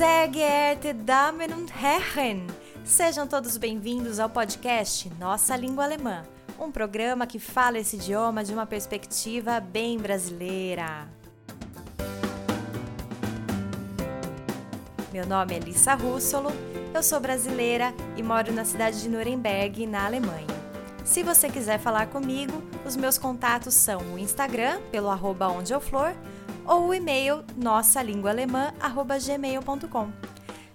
Sehr geehrte Damen und Herren, sejam todos bem-vindos ao podcast Nossa Língua Alemã, um programa que fala esse idioma de uma perspectiva bem brasileira. Meu nome é Lissa Russolo, eu sou brasileira e moro na cidade de Nuremberg, na Alemanha. Se você quiser falar comigo, os meus contatos são o Instagram, pelo arroba onde eu flor, ou o e-mail nossalinguaalemã.gmail.com.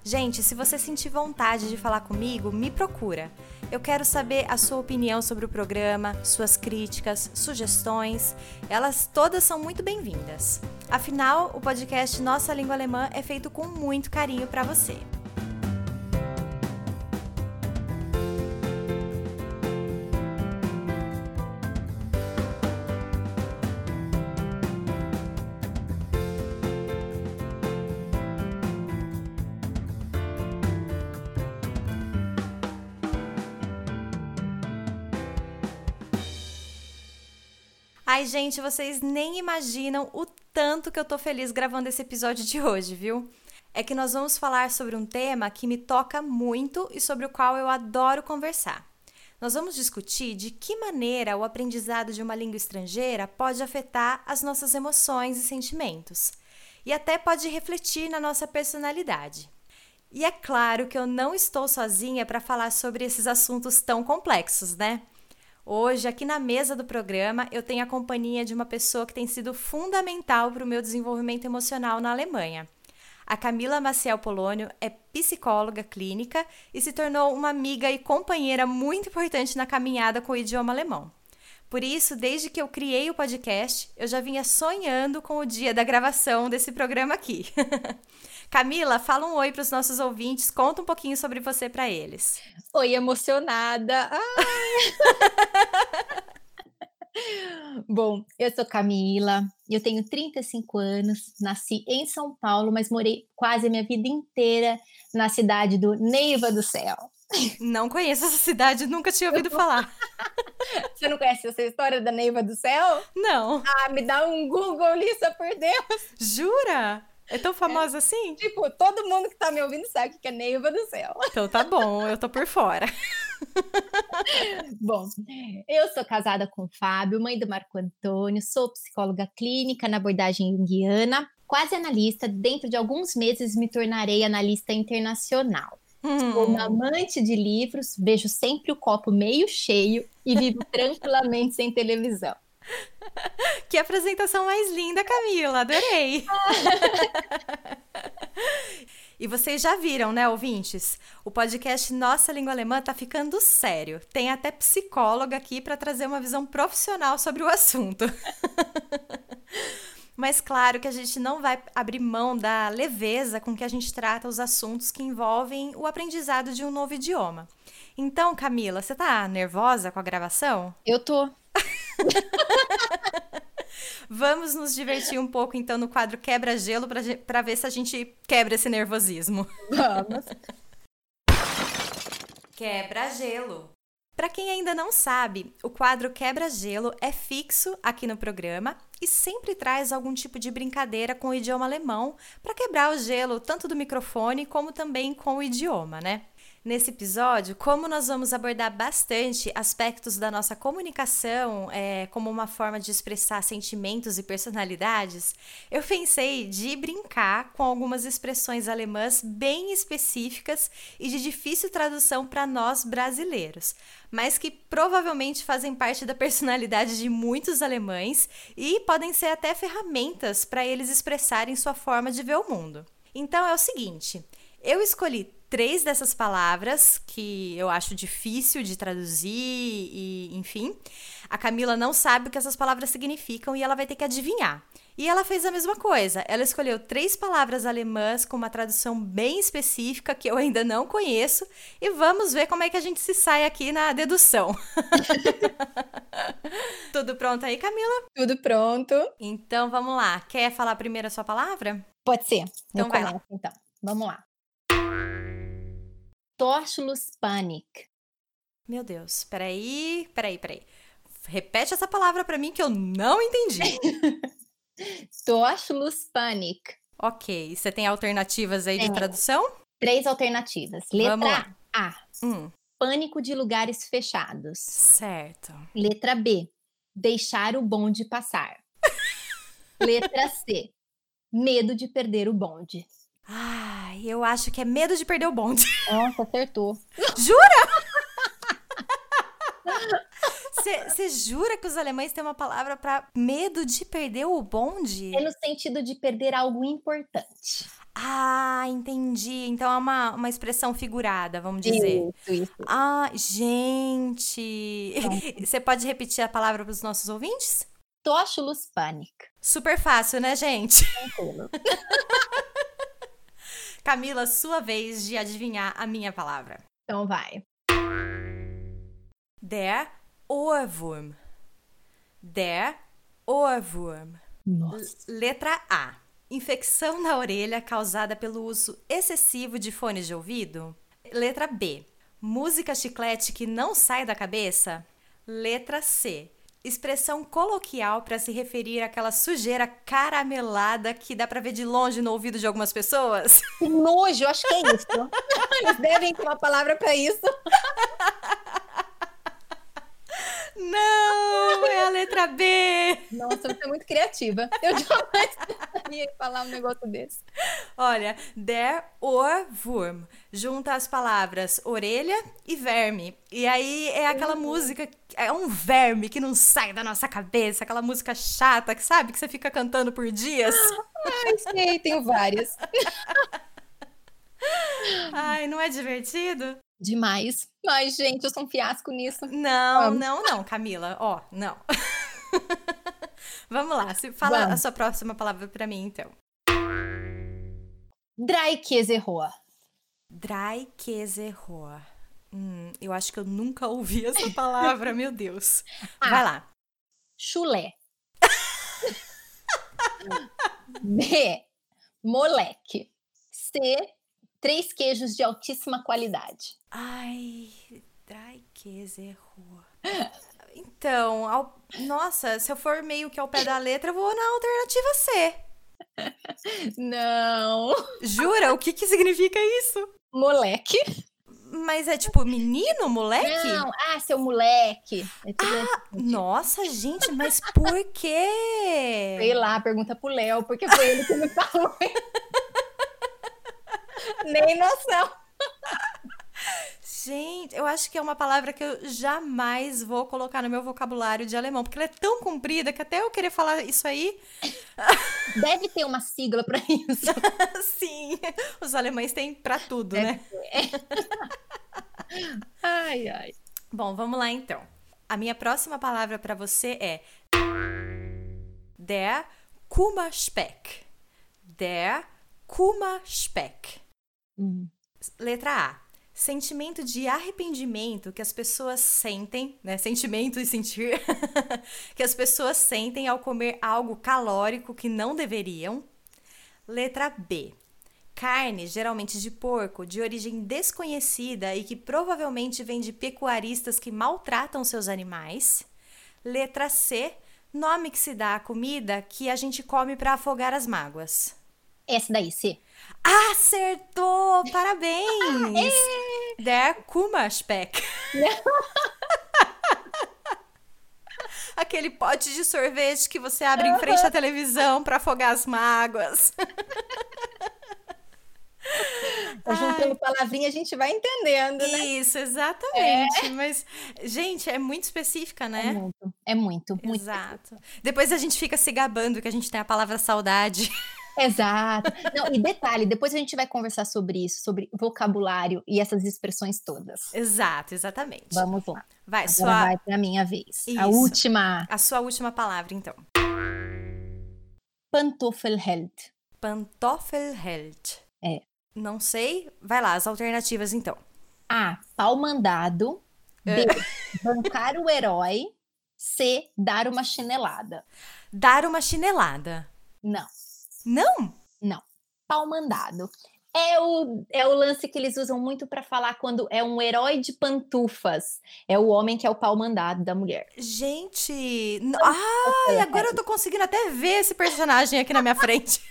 Gente, se você sentir vontade de falar comigo, me procura. Eu quero saber a sua opinião sobre o programa, suas críticas, sugestões. Elas todas são muito bem-vindas. Afinal, o podcast Nossa Língua Alemã é feito com muito carinho para você. Ai, gente, vocês nem imaginam o tanto que eu tô feliz gravando esse episódio de hoje, viu? É que nós vamos falar sobre um tema que me toca muito e sobre o qual eu adoro conversar. Nós vamos discutir de que maneira o aprendizado de uma língua estrangeira pode afetar as nossas emoções e sentimentos, e até pode refletir na nossa personalidade. E é claro que eu não estou sozinha para falar sobre esses assuntos tão complexos, né? Hoje, aqui na mesa do programa, eu tenho a companhia de uma pessoa que tem sido fundamental para o meu desenvolvimento emocional na Alemanha. A Camila Maciel Polônio é psicóloga clínica e se tornou uma amiga e companheira muito importante na caminhada com o idioma alemão. Por isso, desde que eu criei o podcast, eu já vinha sonhando com o dia da gravação desse programa aqui. Camila, fala um oi para os nossos ouvintes, conta um pouquinho sobre você para eles. Oi, emocionada. Bom, eu sou Camila, eu tenho 35 anos, nasci em São Paulo, mas morei quase a minha vida inteira na cidade do Neiva do Céu. Não conheço essa cidade, nunca tinha ouvido falar. Você não conhece essa história da Neiva do Céu? Não. Ah, me dá um Google, Lissa, por Deus. Jura? É tão famosa é, assim? Tipo, todo mundo que tá me ouvindo sabe que é Neiva do Céu. Então tá bom, eu tô por fora. bom, eu sou casada com o Fábio, mãe do Marco Antônio, sou psicóloga clínica na abordagem junguiana, quase analista. Dentro de alguns meses me tornarei analista internacional. Hum. Sou uma amante de livros, vejo sempre o copo meio cheio e vivo tranquilamente sem televisão. Que apresentação mais linda, Camila, adorei. E vocês já viram, né, ouvintes? O podcast Nossa Língua Alemã tá ficando sério. Tem até psicóloga aqui para trazer uma visão profissional sobre o assunto. Mas claro que a gente não vai abrir mão da leveza com que a gente trata os assuntos que envolvem o aprendizado de um novo idioma. Então, Camila, você tá nervosa com a gravação? Eu tô. Vamos nos divertir um pouco então no quadro Quebra-Gelo para ver se a gente quebra esse nervosismo. Vamos. Quebra-Gelo. Para quem ainda não sabe, o quadro Quebra-Gelo é fixo aqui no programa e sempre traz algum tipo de brincadeira com o idioma alemão para quebrar o gelo tanto do microfone como também com o idioma, né? Nesse episódio, como nós vamos abordar bastante aspectos da nossa comunicação é, como uma forma de expressar sentimentos e personalidades, eu pensei de brincar com algumas expressões alemãs bem específicas e de difícil tradução para nós brasileiros, mas que provavelmente fazem parte da personalidade de muitos alemães e podem ser até ferramentas para eles expressarem sua forma de ver o mundo. Então é o seguinte. Eu escolhi três dessas palavras que eu acho difícil de traduzir e, enfim. A Camila não sabe o que essas palavras significam e ela vai ter que adivinhar. E ela fez a mesma coisa. Ela escolheu três palavras alemãs com uma tradução bem específica que eu ainda não conheço e vamos ver como é que a gente se sai aqui na dedução. Tudo pronto aí, Camila? Tudo pronto. Então vamos lá. Quer falar primeiro a sua palavra? Pode ser. Então eu vai começo, lá. Então, vamos lá. Torchulus panic. Meu Deus, peraí, peraí, peraí. Repete essa palavra para mim que eu não entendi. Torchulus panic. Ok. Você tem alternativas aí de tradução? Três alternativas. Letra A. Hum, Pânico de lugares fechados. certo. Letra B. Deixar o bonde passar. Letra C. Medo de perder o bonde. Ai, eu acho que é medo de perder o bonde. Nossa, acertou. Você jura que os alemães têm uma palavra pra medo de perder o bonde? É no sentido de perder algo importante. Ah, entendi. Então é uma, uma expressão figurada, vamos dizer. Isso, isso. Ah, gente. Você pode repetir a palavra para os nossos ouvintes? Toschulus Panic. Super fácil, né, gente? Tranquilo. Camila, sua vez de adivinhar a minha palavra. Então vai. Der Ohrwurm. Der Ohrwurm. Nossa. Letra A. Infecção na orelha causada pelo uso excessivo de fones de ouvido. Letra B. Música chiclete que não sai da cabeça. Letra C. Expressão coloquial para se referir àquela sujeira caramelada que dá para ver de longe no ouvido de algumas pessoas. Que nojo, eu acho que é isso. Eles devem ter uma palavra pra isso. Não, é a letra B. Nossa, você é muito criativa. Eu jamais em falar um negócio desse. Olha, der Ohrwurm junta as palavras orelha e verme. E aí é aquela música, é um verme que não sai da nossa cabeça, aquela música chata, que sabe, que você fica cantando por dias. Ai, sei, tenho várias. Ai, não é divertido? Demais. Mas, gente, eu sou um fiasco nisso. Não, Vamos. não, não, Camila. Ó, não. Vamos lá, se- fala a Vamos. sua próxima palavra pra mim, então. Dreikäserohr. Dreikäserohr. Hum, eu acho que eu nunca ouvi essa palavra, meu Deus. Ah. Vai lá. Chulé. B. Moleque. C. Três queijos de altíssima qualidade. Ai, Dreikäserohr. Então, ao- nossa, se eu for meio que ao pé da letra, eu vou na alternativa C. Não. Jura? O que que significa isso? Moleque? Mas é tipo menino, moleque? Não. Ah, seu moleque. É tudo assim. Nossa, gente, mas por quê? Sei lá, pergunta pro Léo, porque foi ele que me falou. Nem noção. Gente, eu acho que é uma palavra que eu jamais vou colocar no meu vocabulário de alemão, porque ela é tão comprida que até eu querer falar isso aí, Deve ter uma sigla pra isso. sim, os alemães têm pra tudo, Deve né? Ai, ai. Bom, vamos lá então. A minha próxima palavra pra você é der Kummerspeck. Der Kummerspeck. Hum. Letra A. Sentimento de arrependimento que as pessoas sentem, né? Sentimento e sentir que as pessoas sentem ao comer algo calórico que não deveriam. Letra B. Carne, geralmente de porco, de origem desconhecida e que provavelmente vem de pecuaristas que maltratam seus animais. Letra C. Nome que se dá à comida que a gente come para afogar as mágoas. Essa daí, C. Acertou! Parabéns! Der Kummerspeck. Aquele pote de sorvete que você abre em frente à televisão para afogar as mágoas. A gente, pelo palavrinha, a gente vai entendendo, né? Isso, exatamente. Mas, gente, é muito específica, É né? muito, é muito, muito. Exato. Depois a gente fica se gabando que a gente tem a palavra saudade. Exato. Não, e detalhe, depois a gente vai conversar sobre isso, sobre vocabulário e essas expressões todas. Exato, exatamente. Vamos lá. Vai, Agora sua, vai pra minha vez. A Isso. última. a sua última palavra, então. Pantoffelheld. Pantoffelheld. É. Não sei. Vai lá, as alternativas, então. A. Pau mandado. B. É. Bancar o herói. C. Dar uma chinelada. Dar uma chinelada. Não, Não? não. Pau mandado. É o, é o lance que eles usam muito pra falar quando é um herói de pantufas. É o homem que é o pau mandado da mulher. Gente. Ai, agora eu tô conseguindo até ver esse personagem aqui na minha frente.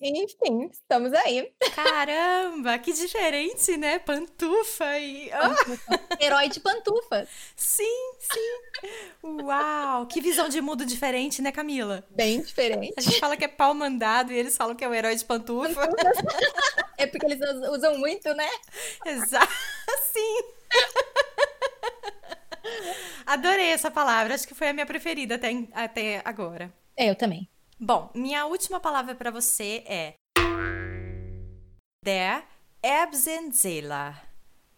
Enfim, estamos aí. Caramba, que diferente, né? Pantufa e. Pantufa. Herói de pantufa. Sim, sim. Uau, que visão de mundo diferente, né, Camila? Bem diferente. A gente fala que é pau mandado e eles falam que é o herói de pantufa. É porque eles usam muito, né? Exato. Sim. Adorei essa palavra, acho que foi a minha preferida até, até agora. É, eu também. Bom, minha última palavra para você é Der Erbsenzähler.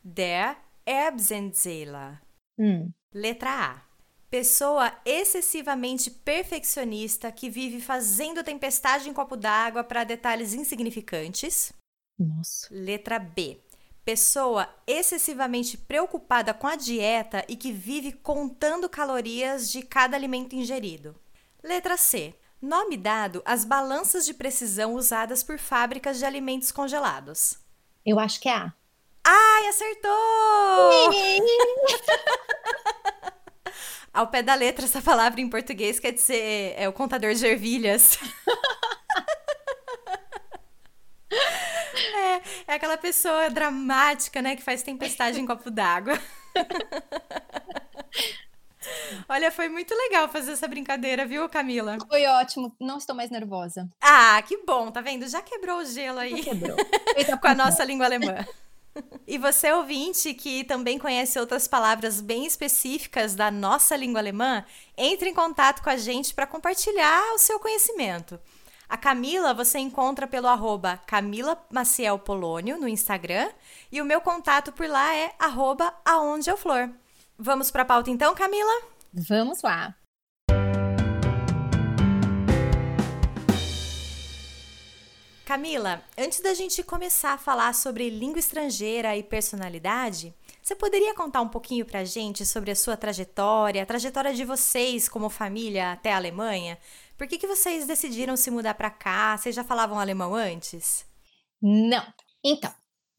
Der Erbsenzähler. Hum. Letra A. Pessoa excessivamente perfeccionista que vive fazendo tempestade em copo d'água para detalhes insignificantes. Nossa. Letra B. Pessoa excessivamente preocupada com a dieta e que vive contando calorias de cada alimento ingerido. Letra C. Nome dado às balanças de precisão usadas por fábricas de alimentos congelados. Eu acho que é A. Ai, acertou! Ao pé da letra, essa palavra em português quer dizer é o contador de ervilhas. é, é aquela pessoa dramática, né, que faz tempestade em copo d'água. Olha, foi muito legal fazer essa brincadeira, viu, Camila? Foi ótimo, não estou mais nervosa. Ah, que bom, tá vendo? Já quebrou o gelo aí. Já quebrou. Com a nossa língua alemã. E você, ouvinte, que também conhece outras palavras bem específicas da nossa língua alemã, entre em contato com a gente para compartilhar o seu conhecimento. A Camila você encontra pelo arroba Camila Maciel Polônio no Instagram e o meu contato por lá é arroba aonde eu flor. Vamos para a pauta então, Camila? Vamos lá. Camila, antes da gente começar a falar sobre língua estrangeira e personalidade, você poderia contar um pouquinho pra gente sobre a sua trajetória, a trajetória de vocês como família até a Alemanha? Por que, que vocês decidiram se mudar para cá? Vocês já falavam alemão antes? Não. Então,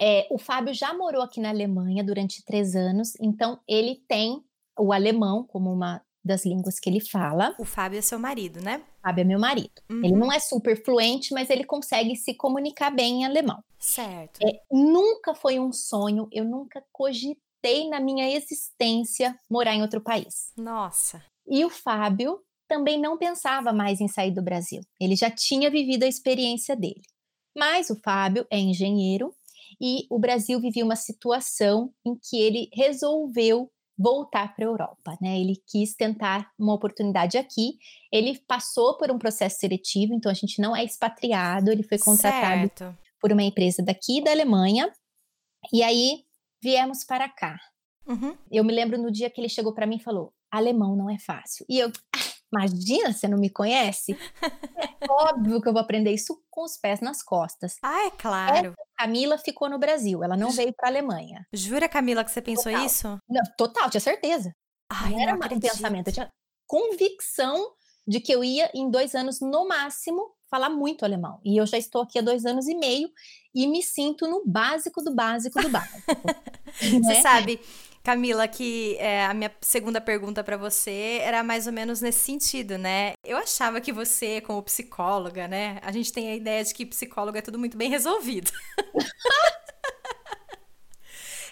é, o Fábio já morou aqui na Alemanha durante três anos, então ele tem o alemão como uma das línguas que ele fala. O Fábio é seu marido, né? O Fábio é meu marido. Uhum. Ele não é super fluente, mas ele consegue se comunicar bem em alemão. Certo. É, nunca foi um sonho, eu nunca cogitei na minha existência morar em outro país. Nossa. E o Fábio também não pensava mais em sair do Brasil. Ele já tinha vivido a experiência dele. Mas o Fábio é engenheiro e o Brasil vivia uma situação em que ele resolveu voltar para a Europa, né? Ele quis tentar uma oportunidade aqui. Ele passou por um processo seletivo, então a gente não é expatriado, ele foi contratado certo. por uma empresa daqui da Alemanha. E aí viemos para cá. Uhum. Eu me lembro no dia que ele chegou para mim e falou: alemão não é fácil. E eu, Imagina, você não me conhece? É óbvio que eu vou aprender isso com os pés nas costas. Ah, é claro. Essa Camila ficou no Brasil, ela não veio para a Alemanha. Jura, Camila, que você pensou total. isso? Não, total, tinha certeza. Ai, não era um pensamento, eu tinha convicção de que eu ia, em dois anos no máximo, falar muito alemão. E eu já estou aqui há dois anos e meio e me sinto no básico do básico do básico. né? Você sabe, Camila, que é, a minha segunda pergunta para você era mais ou menos nesse sentido, né? Eu achava que você, como psicóloga, né? A gente tem a ideia de que psicólogo é tudo muito bem resolvido.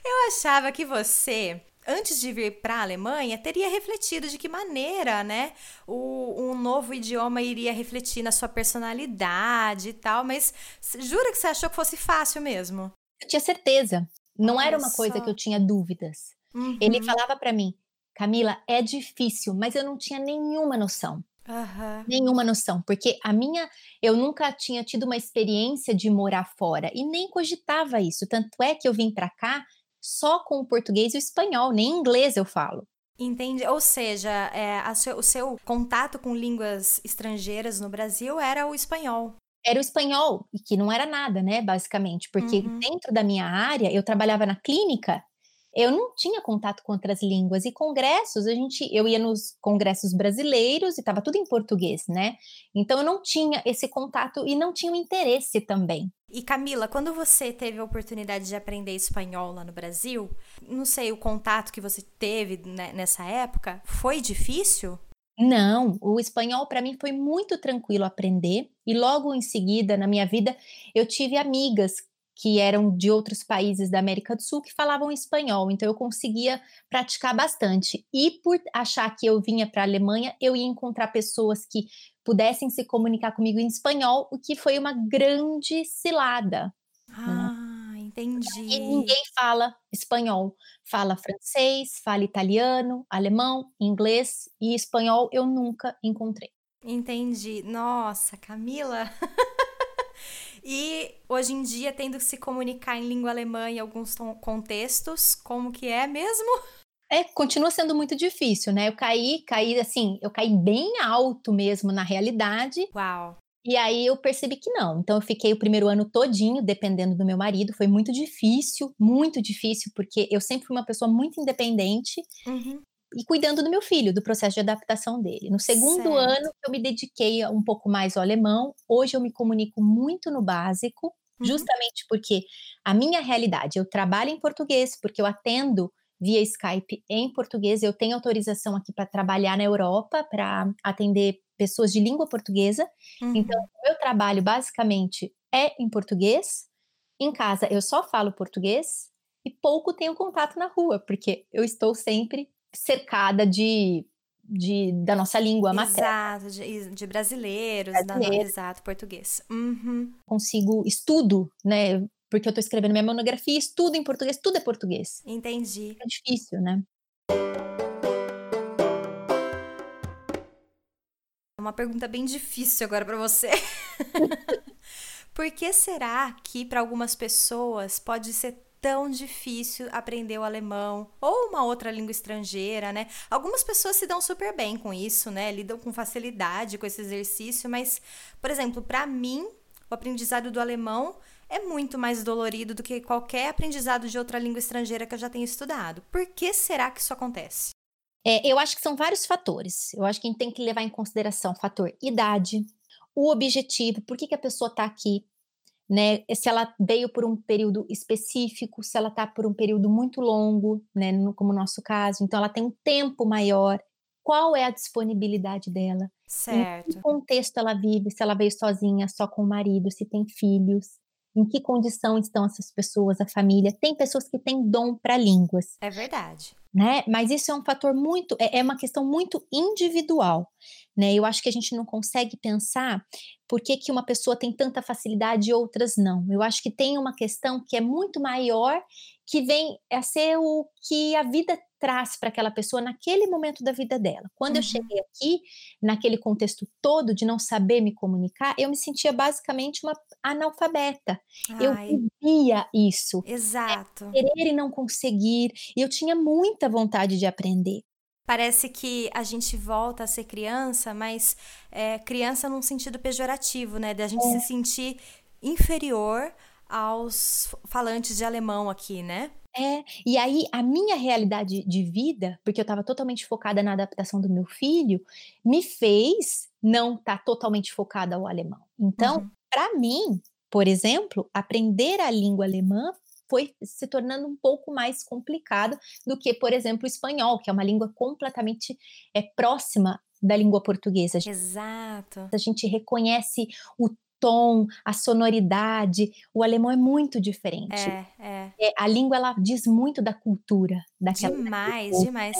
Eu achava que você, antes de vir para a Alemanha, teria refletido de que maneira, né, o, um novo idioma iria refletir na sua personalidade e tal, mas jura que você achou que fosse fácil mesmo? Eu tinha certeza. Não Olha era uma só. coisa que eu tinha dúvidas. Uhum. Ele falava para mim, Camila, é difícil, mas eu não tinha nenhuma noção. Uhum. Nenhuma noção, porque a minha, eu nunca tinha tido uma experiência de morar fora e nem cogitava isso. Tanto é que eu vim para cá só com o português e o espanhol, nem inglês eu falo. Entende? Ou seja, é, seu, o seu contato com línguas estrangeiras no Brasil era o espanhol. Era o espanhol, e que não era nada, né, basicamente, porque uhum. dentro da minha área, eu trabalhava na clínica eu não tinha contato com outras línguas e congressos, a gente, eu ia nos congressos brasileiros e estava tudo em português, né? Então eu não tinha esse contato e não tinha o interesse também. E Camila, quando você teve a oportunidade de aprender espanhol lá no Brasil, não sei, o contato que você teve né, nessa época, foi difícil? Não, o espanhol para mim foi muito tranquilo aprender e logo em seguida na minha vida eu tive amigas que eram de outros países da América do Sul que falavam espanhol, então eu conseguia praticar bastante. E por achar que eu vinha para a Alemanha, eu ia encontrar pessoas que pudessem se comunicar comigo em espanhol, o que foi uma grande cilada. Né? Ah, né? entendi. E ninguém fala espanhol. Fala francês, fala italiano, alemão, inglês e espanhol eu nunca encontrei. Entendi. Nossa, Camila. e hoje em dia, tendo que se comunicar em língua alemã em alguns contextos, como que é mesmo? É, continua sendo muito difícil, né? Eu caí, caí assim, eu caí bem alto mesmo na realidade. Uau. E aí eu percebi que não. Então eu fiquei o primeiro ano todinho dependendo do meu marido. Foi muito difícil, muito difícil, porque eu sempre fui uma pessoa muito independente. Uhum. E cuidando do meu filho, do processo de adaptação dele. No segundo certo. ano, eu me dediquei um pouco mais ao alemão. Hoje eu me comunico muito no básico, uhum. justamente porque a minha realidade, eu trabalho em português, porque eu atendo via Skype em português. Eu tenho autorização aqui para trabalhar na Europa, para atender pessoas de língua portuguesa. Uhum. Então, o meu trabalho basicamente é em português. Em casa, eu só falo português e pouco tenho contato na rua, porque eu estou sempre cercada de, de da nossa língua materna. Exato, de, de brasileiros, Brasileiro. da, exato, português. Uhum. Consigo, estudo, né? porque eu estou escrevendo minha monografia, estudo em português, tudo é português. Entendi. É difícil, né? Uma pergunta bem difícil agora para você. Por que será que para algumas pessoas pode ser tão difícil aprender o alemão ou uma outra língua estrangeira, né? Algumas pessoas se dão super bem com isso, né? Lidam com facilidade com esse exercício, mas, por exemplo, para mim, o aprendizado do alemão é muito mais dolorido do que qualquer aprendizado de outra língua estrangeira que eu já tenha estudado. Por que será que isso acontece? É, eu acho que são vários fatores. Eu acho que a gente tem que levar em consideração o fator idade, o objetivo, por que, que a pessoa está aqui, né? Se ela veio por um período específico, se ela está por um período muito longo, né? como no nosso caso, então ela tem um tempo maior. Qual é a disponibilidade dela? Certo. Em que contexto ela vive? Se ela veio sozinha, só com o marido, se tem filhos em que condição estão essas pessoas, a família. Tem pessoas que têm dom para línguas. É verdade. Né? Mas isso é um fator muito, é, é uma questão muito individual. Né? Eu acho que a gente não consegue pensar por que, que uma pessoa tem tanta facilidade e outras não. Eu acho que tem uma questão que é muito maior, que vem a ser o que a vida traz para aquela pessoa naquele momento da vida dela. Quando uhum. eu cheguei aqui, naquele contexto todo de não saber me comunicar, eu me sentia basicamente uma analfabeta. Ai. Eu vivia isso. Exato. É, querer e não conseguir. E eu tinha muita vontade de aprender. Parece que a gente volta a ser criança, mas é, criança num sentido pejorativo, né? De a gente é. se sentir inferior aos falantes de alemão aqui, né? É, e aí a minha realidade de vida, porque eu estava totalmente focada na adaptação do meu filho, me fez não estar tá totalmente focada ao alemão. Então, uhum. para mim, por exemplo, aprender a língua alemã foi se tornando um pouco mais complicado do que, por exemplo, o espanhol, que é uma língua completamente é, próxima da língua portuguesa. Exato. A gente reconhece o tom, a sonoridade. O alemão é muito diferente. É, é. é a língua ela diz muito da cultura daquela. Demais, demais.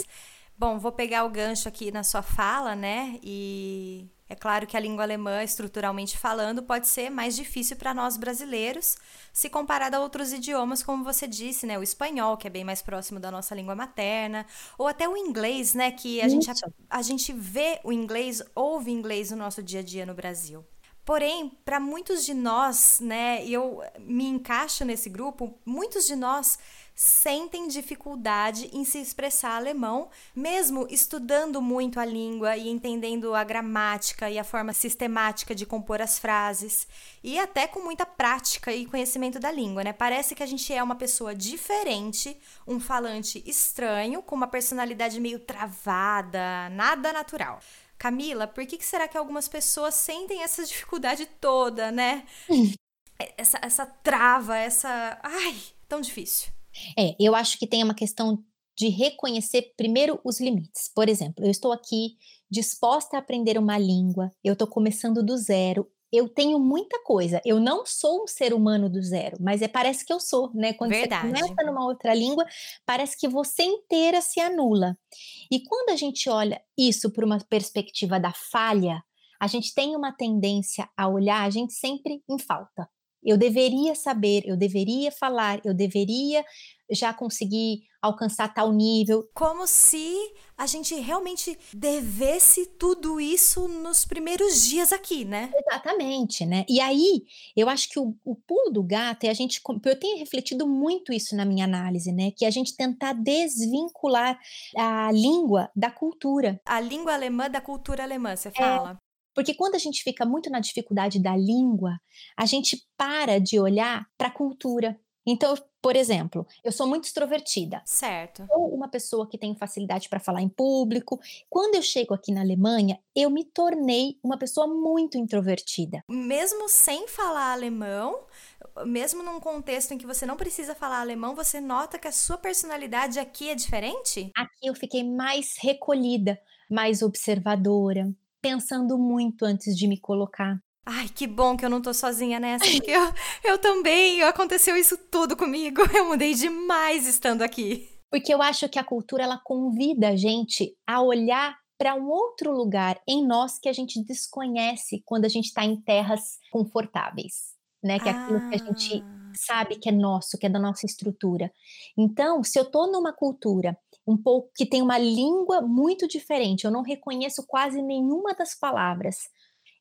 Bom, vou pegar o gancho aqui na sua fala, né? E é claro que a língua alemã, estruturalmente falando, pode ser mais difícil para nós brasileiros, se comparado a outros idiomas, como você disse, né? O espanhol, que é bem mais próximo da nossa língua materna, ou até o inglês, né? Que a, gente, a, a gente vê o inglês, ouve inglês no nosso dia a dia no Brasil. Porém, para muitos de nós, né, e eu me encaixo nesse grupo, muitos de nós sentem dificuldade em se expressar alemão, mesmo estudando muito a língua e entendendo a gramática e a forma sistemática de compor as frases, e até com muita prática e conhecimento da língua, né? Parece que a gente é uma pessoa diferente, um falante estranho, com uma personalidade meio travada, nada natural. Camila, por que, que será que algumas pessoas sentem essa dificuldade toda, né? Essa, essa trava, essa. Ai, tão difícil. É, eu acho que tem uma questão de reconhecer primeiro os limites. Por exemplo, eu estou aqui disposta a aprender uma língua, eu estou começando do zero, eu tenho muita coisa. Eu não sou um ser humano do zero, mas é parece que eu sou, né? Quando Verdade. você começa numa outra língua, parece que você inteira se anula. E quando a gente olha isso por uma perspectiva da falha, a gente tem uma tendência a olhar a gente sempre em falta. Eu deveria saber, eu deveria falar, eu deveria já conseguir alcançar tal nível. Como se a gente realmente devesse tudo isso nos primeiros dias aqui, né? Exatamente, né? E aí, eu acho que o, o pulo do gato é a gente. Eu tenho refletido muito isso na minha análise, né? Que é a gente tentar desvincular a língua da cultura. A língua alemã da cultura alemã, você fala. Porque quando a gente fica muito na dificuldade da língua, a gente para de olhar para a cultura. Então, por exemplo, eu sou muito extrovertida. Certo. Sou uma pessoa que tem facilidade para falar em público. Quando eu chego aqui na Alemanha, eu me tornei uma pessoa muito introvertida. Mesmo sem falar alemão, mesmo num contexto em que você não precisa falar alemão, você nota que a sua personalidade aqui é diferente? Aqui eu fiquei mais recolhida, mais observadora, pensando muito antes de me colocar. Ai, que bom que eu não tô sozinha nessa, porque eu, eu também, aconteceu isso tudo comigo. Eu mudei demais estando aqui. Porque eu acho que a cultura ela convida a gente a olhar para um outro lugar em nós que a gente desconhece quando a gente está em terras confortáveis, né? Que é aquilo que a gente ah. sabe que é nosso, que é da nossa estrutura. Então, se eu tô numa cultura um pouco que tem uma língua muito diferente, eu não reconheço quase nenhuma das palavras.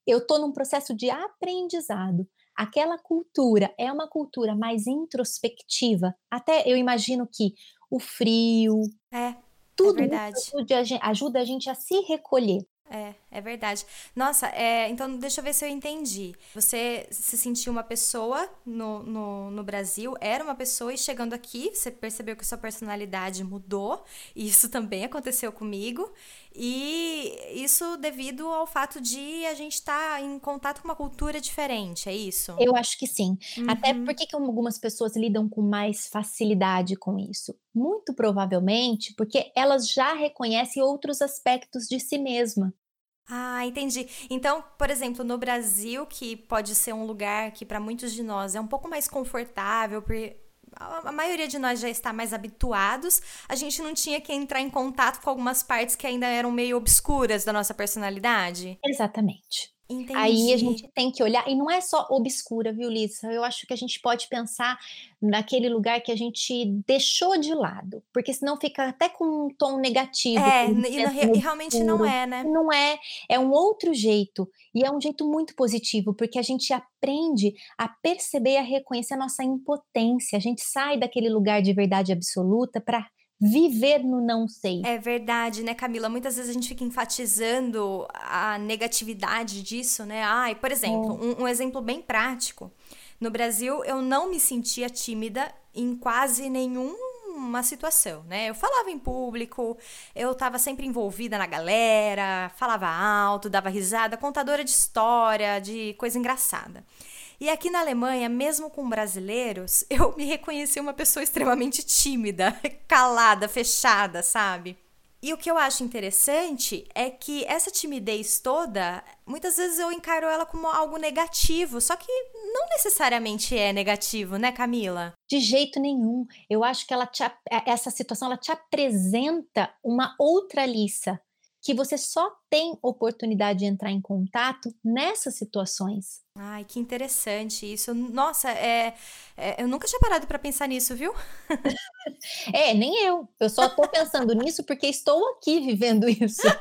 Eu estou num processo de aprendizado. Aquela cultura é uma cultura mais introspectiva. Até eu imagino que o frio, é, é tudo é ajuda, ajuda a gente a se recolher. É, é verdade. Nossa, é, então deixa eu ver se eu entendi. Você se sentiu uma pessoa no, no, no, Brasil, era uma pessoa e chegando aqui, você percebeu que sua personalidade mudou, e isso também aconteceu comigo. E isso devido ao fato de a gente estar tá em contato com uma cultura diferente, é isso? Eu acho que sim. Uhum. Até porque que algumas pessoas lidam com mais facilidade com isso? Muito provavelmente porque elas já reconhecem outros aspectos de si mesma. Ah, entendi. Então, por exemplo, no Brasil, que pode ser um lugar que para muitos de nós é um pouco mais confortável, porque a maioria de nós já está mais habituados, a gente não tinha que entrar em contato com algumas partes que ainda eram meio obscuras da nossa personalidade? Exatamente. Entendi. Aí a gente tem que olhar, e não é só obscura, viu, Lisa? Eu acho que a gente pode pensar naquele lugar que a gente deixou de lado, porque senão fica até com um tom negativo. É, e, e realmente não é, né? Não é, é um outro jeito, e é um jeito muito positivo, porque a gente aprende a perceber e a reconhecer a nossa impotência, a gente sai daquele lugar de verdade absoluta para viver no não sei. É verdade, né, Camila? Muitas vezes a gente fica enfatizando a negatividade disso, né? Ai, por exemplo, é. um, um exemplo bem prático. No Brasil, eu não me sentia tímida em quase nenhuma situação, né? Eu falava em público, eu estava sempre envolvida na galera, falava alto, dava risada, contadora de história, de coisa engraçada. E aqui na Alemanha, mesmo com brasileiros, eu me reconheci uma pessoa extremamente tímida, calada, fechada, sabe? E o que eu acho interessante é que essa timidez toda, muitas vezes eu encaro ela como algo negativo, só que não necessariamente é negativo, né, Camila? De jeito nenhum. Eu acho que ela te, essa situação ela te apresenta uma outra Lissa que você só tem oportunidade de entrar em contato nessas situações. Ai, que interessante isso. Nossa, é, é eu nunca tinha parado para pensar nisso, viu? é, nem eu. Eu só estou pensando nisso porque estou aqui vivendo isso.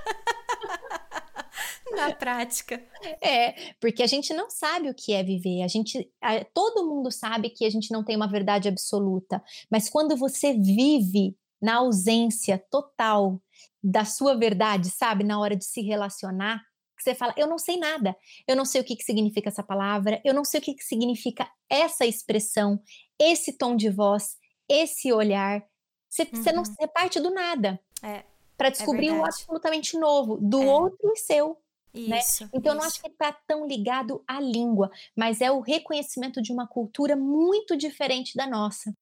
Na prática. É, porque a gente não sabe o que é viver. A gente, a, todo mundo sabe que a gente não tem uma verdade absoluta, mas quando você vive na ausência total da sua verdade, sabe? Na hora de se relacionar, que você fala, eu não sei nada, eu não sei o que, que significa essa palavra, eu não sei o que, que significa essa expressão, esse tom de voz, esse olhar. Você, uhum. você não você parte do nada. É, para é descobrir é um absolutamente novo, do é. outro e seu. Né? Isso, né? Então, isso. eu não acho que está tão ligado à língua, mas é o reconhecimento de uma cultura muito diferente da nossa.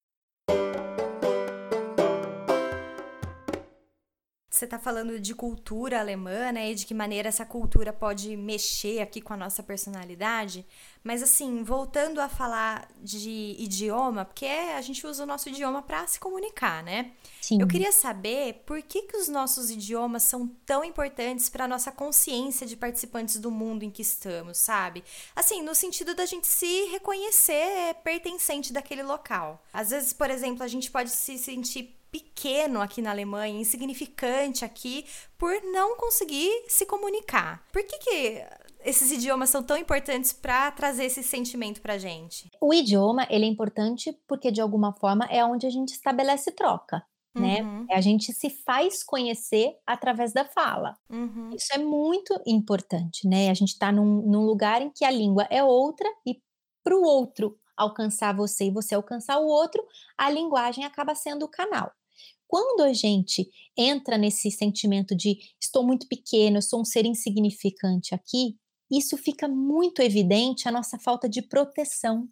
Você está falando de cultura alemã, né? E de que maneira essa cultura pode mexer aqui com a nossa personalidade. Mas assim, voltando a falar de idioma, porque a gente usa o nosso idioma para se comunicar, né? Sim. Eu queria saber por que, que os nossos idiomas são tão importantes para a nossa consciência de participantes do mundo em que estamos, sabe? Assim, no sentido da gente se reconhecer pertencente daquele local. Às vezes, por exemplo, a gente pode se sentir pequeno aqui na Alemanha, insignificante aqui, por não conseguir se comunicar. Por que, que esses idiomas são tão importantes para trazer esse sentimento para gente? O idioma ele é importante porque de alguma forma é onde a gente estabelece troca. Né? Uhum. A gente se faz conhecer através da fala. Uhum. Isso é muito importante, né? A gente está num, num lugar em que a língua é outra e para o outro alcançar você e você alcançar o outro, a linguagem acaba sendo o canal. Quando a gente entra nesse sentimento de estou muito pequeno, sou um ser insignificante aqui, isso fica muito evidente a nossa falta de proteção.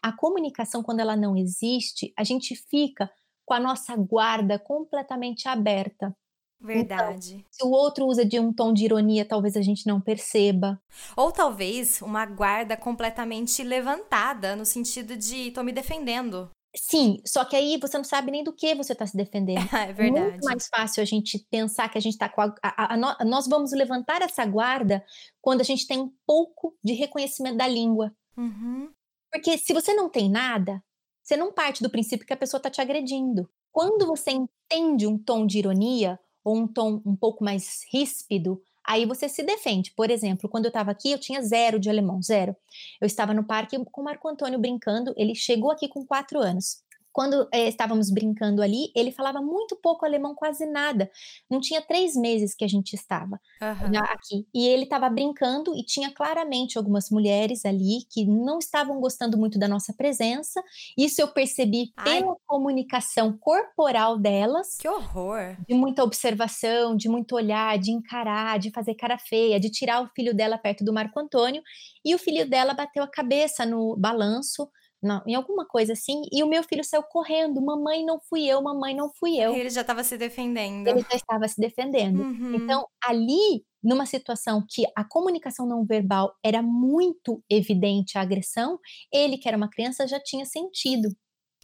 A comunicação, quando ela não existe, a gente fica com a nossa guarda completamente aberta. Verdade. Então, se o outro usa de um tom de ironia, talvez a gente não perceba. Ou talvez uma guarda completamente levantada, no sentido de tô me defendendo. Sim, só que aí você não sabe nem do que você está se defendendo. é verdade. Muito mais fácil a gente pensar que a gente está com a, a, a, a, Nós vamos levantar essa guarda quando a gente tem um pouco de reconhecimento da língua. Uhum. Porque se você não tem nada, você não parte do princípio que a pessoa está te agredindo. Quando você entende um tom de ironia ou um tom um pouco mais ríspido, aí você se defende. Por exemplo, quando eu estava aqui, eu tinha zero de alemão, zero. Eu estava no parque com o Marco Antônio brincando, ele chegou aqui com quatro anos quando é, estávamos brincando ali, ele falava muito pouco alemão, quase nada. Não tinha três meses que a gente estava uhum. aqui. E ele estava brincando e tinha claramente algumas mulheres ali que não estavam gostando muito da nossa presença. Isso eu percebi Ai. pela comunicação corporal delas. Que horror! De muita observação, de muito olhar, de encarar, de fazer cara feia, de tirar o filho dela perto do Marco Antônio. E o filho dela bateu a cabeça no balanço não, em alguma coisa assim, e o meu filho saiu correndo, mamãe não fui eu, mamãe não fui eu. Ele já estava se defendendo. Ele já estava se defendendo. Uhum. Então, ali, numa situação que a comunicação não verbal era muito evidente a agressão, ele, que era uma criança, já tinha sentido.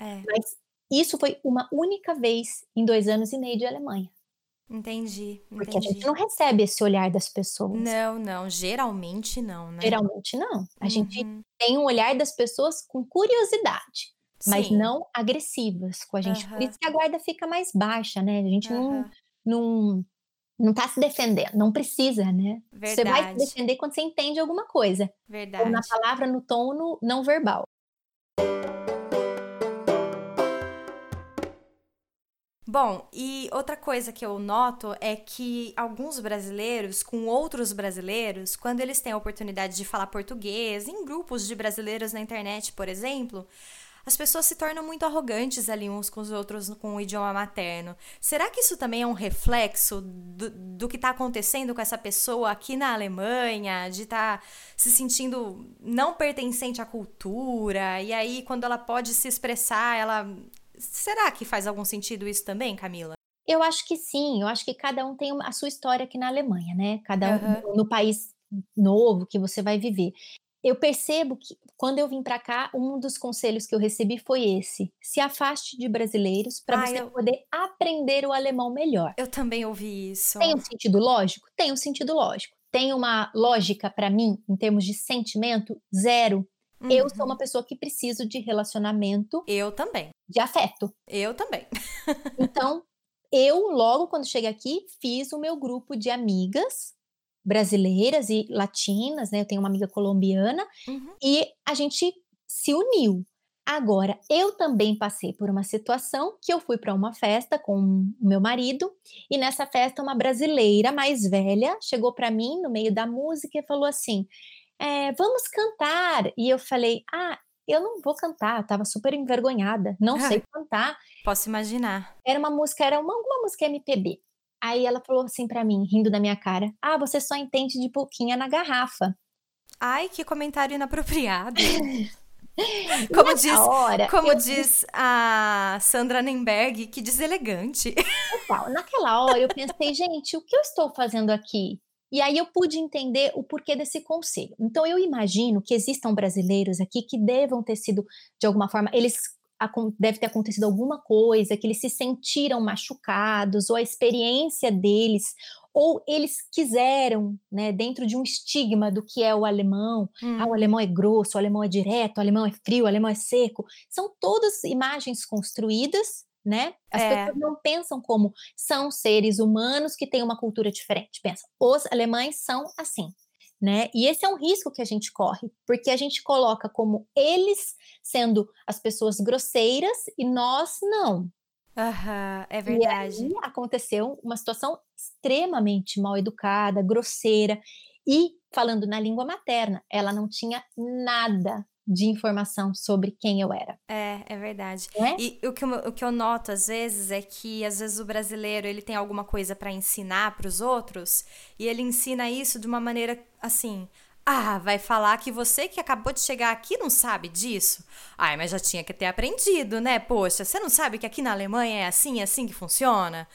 É. Mas isso foi uma única vez em dois anos e meio de Alemanha. Entendi, Porque a gente não recebe esse olhar das pessoas. Não, não, geralmente não, né? Geralmente não. A uhum. gente tem um olhar das pessoas com curiosidade, Sim. mas não agressivas com a gente. Uhum. Por isso que a guarda fica mais baixa, né? A gente uhum. não, não, não tá se defendendo, não precisa, né? Verdade. Você vai se defender quando você entende alguma coisa. Verdade. Ou na palavra, no tom, no não verbal. Bom, e outra coisa que eu noto é que alguns brasileiros, com outros brasileiros, quando eles têm a oportunidade de falar português, em grupos de brasileiros na internet, por exemplo, as pessoas se tornam muito arrogantes ali uns com os outros com o idioma materno. Será que isso também é um reflexo do, do que está acontecendo com essa pessoa aqui na Alemanha, de estar tá se sentindo não pertencente à cultura, e aí quando ela pode se expressar, ela Será que faz algum sentido isso também, Camila? Eu acho que sim, eu acho que cada um tem a sua história aqui na Alemanha, né? Cada um uhum. no país novo que você vai viver. Eu percebo que quando eu vim para cá, um dos conselhos que eu recebi foi esse: se afaste de brasileiros para você eu... poder aprender o alemão melhor. Eu também ouvi isso. Tem um sentido lógico? Tem um sentido lógico. Tem uma lógica para mim em termos de sentimento? Zero. Uhum. Eu sou uhum. uma pessoa que preciso de relacionamento. Eu também. De afeto. Eu também. então, eu, logo quando cheguei aqui, fiz o meu grupo de amigas brasileiras e latinas, né? Eu tenho uma amiga colombiana uhum. e a gente se uniu. Agora, eu também passei por uma situação que eu fui para uma festa com o meu marido e nessa festa uma brasileira mais velha chegou para mim no meio da música e falou assim: é, vamos cantar. E eu falei, ah, eu não vou cantar, tava super envergonhada, não sei cantar. Posso imaginar. Era uma música, era uma, alguma música MPB. Aí ela falou assim para mim, rindo da minha cara: Ah, você só entende de pouquinha na garrafa. Ai, que comentário inapropriado. Como diz, hora, como eu... diz a Sandra Nemberg, que deselegante. Total. Naquela hora eu pensei, gente, o que eu estou fazendo aqui? E aí eu pude entender o porquê desse conselho. Então eu imagino que existam brasileiros aqui que devam ter sido, de alguma forma, eles deve ter acontecido alguma coisa, que eles se sentiram machucados, ou a experiência deles, ou eles quiseram, né, dentro de um estigma do que é o alemão, hum. ah, o alemão é grosso, o alemão é direto, o alemão é frio, o alemão é seco, são todas imagens construídas, né? As é. pessoas não pensam como são seres humanos que têm uma cultura diferente. Pensa, os alemães são assim né? E esse é um risco que a gente corre, porque a gente coloca como eles sendo as pessoas grosseiras e nós não. Aham, é verdade. E aí aconteceu uma situação extremamente mal educada, grosseira, e falando na língua materna, ela não tinha nada de informação sobre quem eu era. É, é verdade. É? E o que, eu, o que eu noto às vezes é que às vezes o brasileiro ele tem alguma coisa para ensinar para os outros e ele ensina isso de uma maneira assim. Ah, vai falar que você que acabou de chegar aqui não sabe disso? Ai, mas já tinha que ter aprendido, né? Poxa, você não sabe que aqui na Alemanha é assim, é assim que funciona?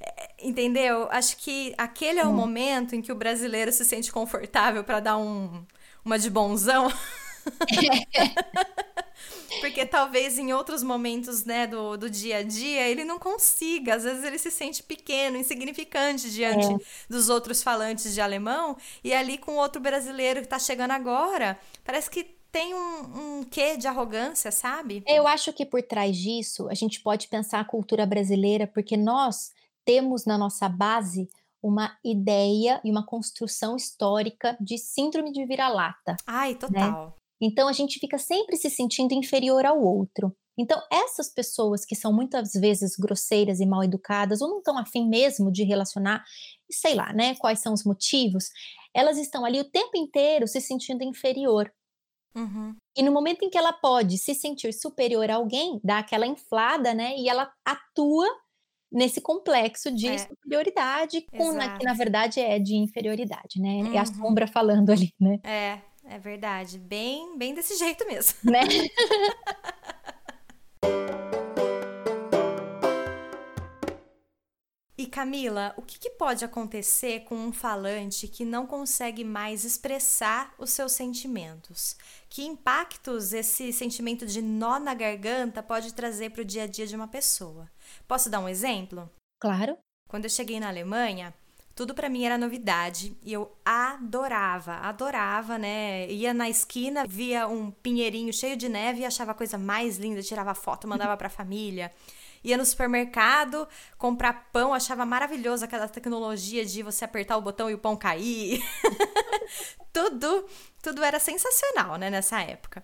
É, entendeu? Acho que aquele é o hum. momento em que o brasileiro se sente confortável para dar um, uma de bonzão. Porque talvez em outros momentos, né, do, do dia a dia, ele não consiga. Às vezes ele se sente pequeno, insignificante diante é. dos outros falantes de alemão. E ali com outro brasileiro que está chegando agora, parece que tem um, um quê de arrogância, sabe? Eu acho que por trás disso, a gente pode pensar a cultura brasileira, porque nós temos na nossa base uma ideia e uma construção histórica de síndrome de vira-lata. Ai, né? total. Né? Então a gente fica sempre se sentindo inferior ao outro. Então, essas pessoas que são muitas vezes grosseiras e mal educadas, ou não estão afim mesmo de relacionar, sei lá, né, quais são os motivos, elas estão ali o tempo inteiro se sentindo inferior. Uhum. E no momento em que ela pode se sentir superior a alguém, dá aquela inflada, né, e ela atua nesse complexo de é. superioridade, com, na, que na verdade é de inferioridade, né? Uhum. É a uhum. sombra falando ali, né? É, é verdade. Bem, bem desse jeito mesmo. Né? E Camila, o que, que, pode acontecer com um falante que não consegue mais expressar os seus sentimentos? Que impactos esse sentimento de nó na garganta pode trazer para o dia a dia de uma pessoa? Posso dar um exemplo? Claro. Quando eu cheguei na Alemanha, tudo para mim era novidade e eu adorava, adorava, né? Ia na esquina, via um pinheirinho cheio de neve e achava a coisa mais linda, tirava foto, mandava para a família. Ia no supermercado comprar pão, achava maravilhoso aquela tecnologia de você apertar o botão e o pão cair. tudo, tudo era sensacional, né, nessa época.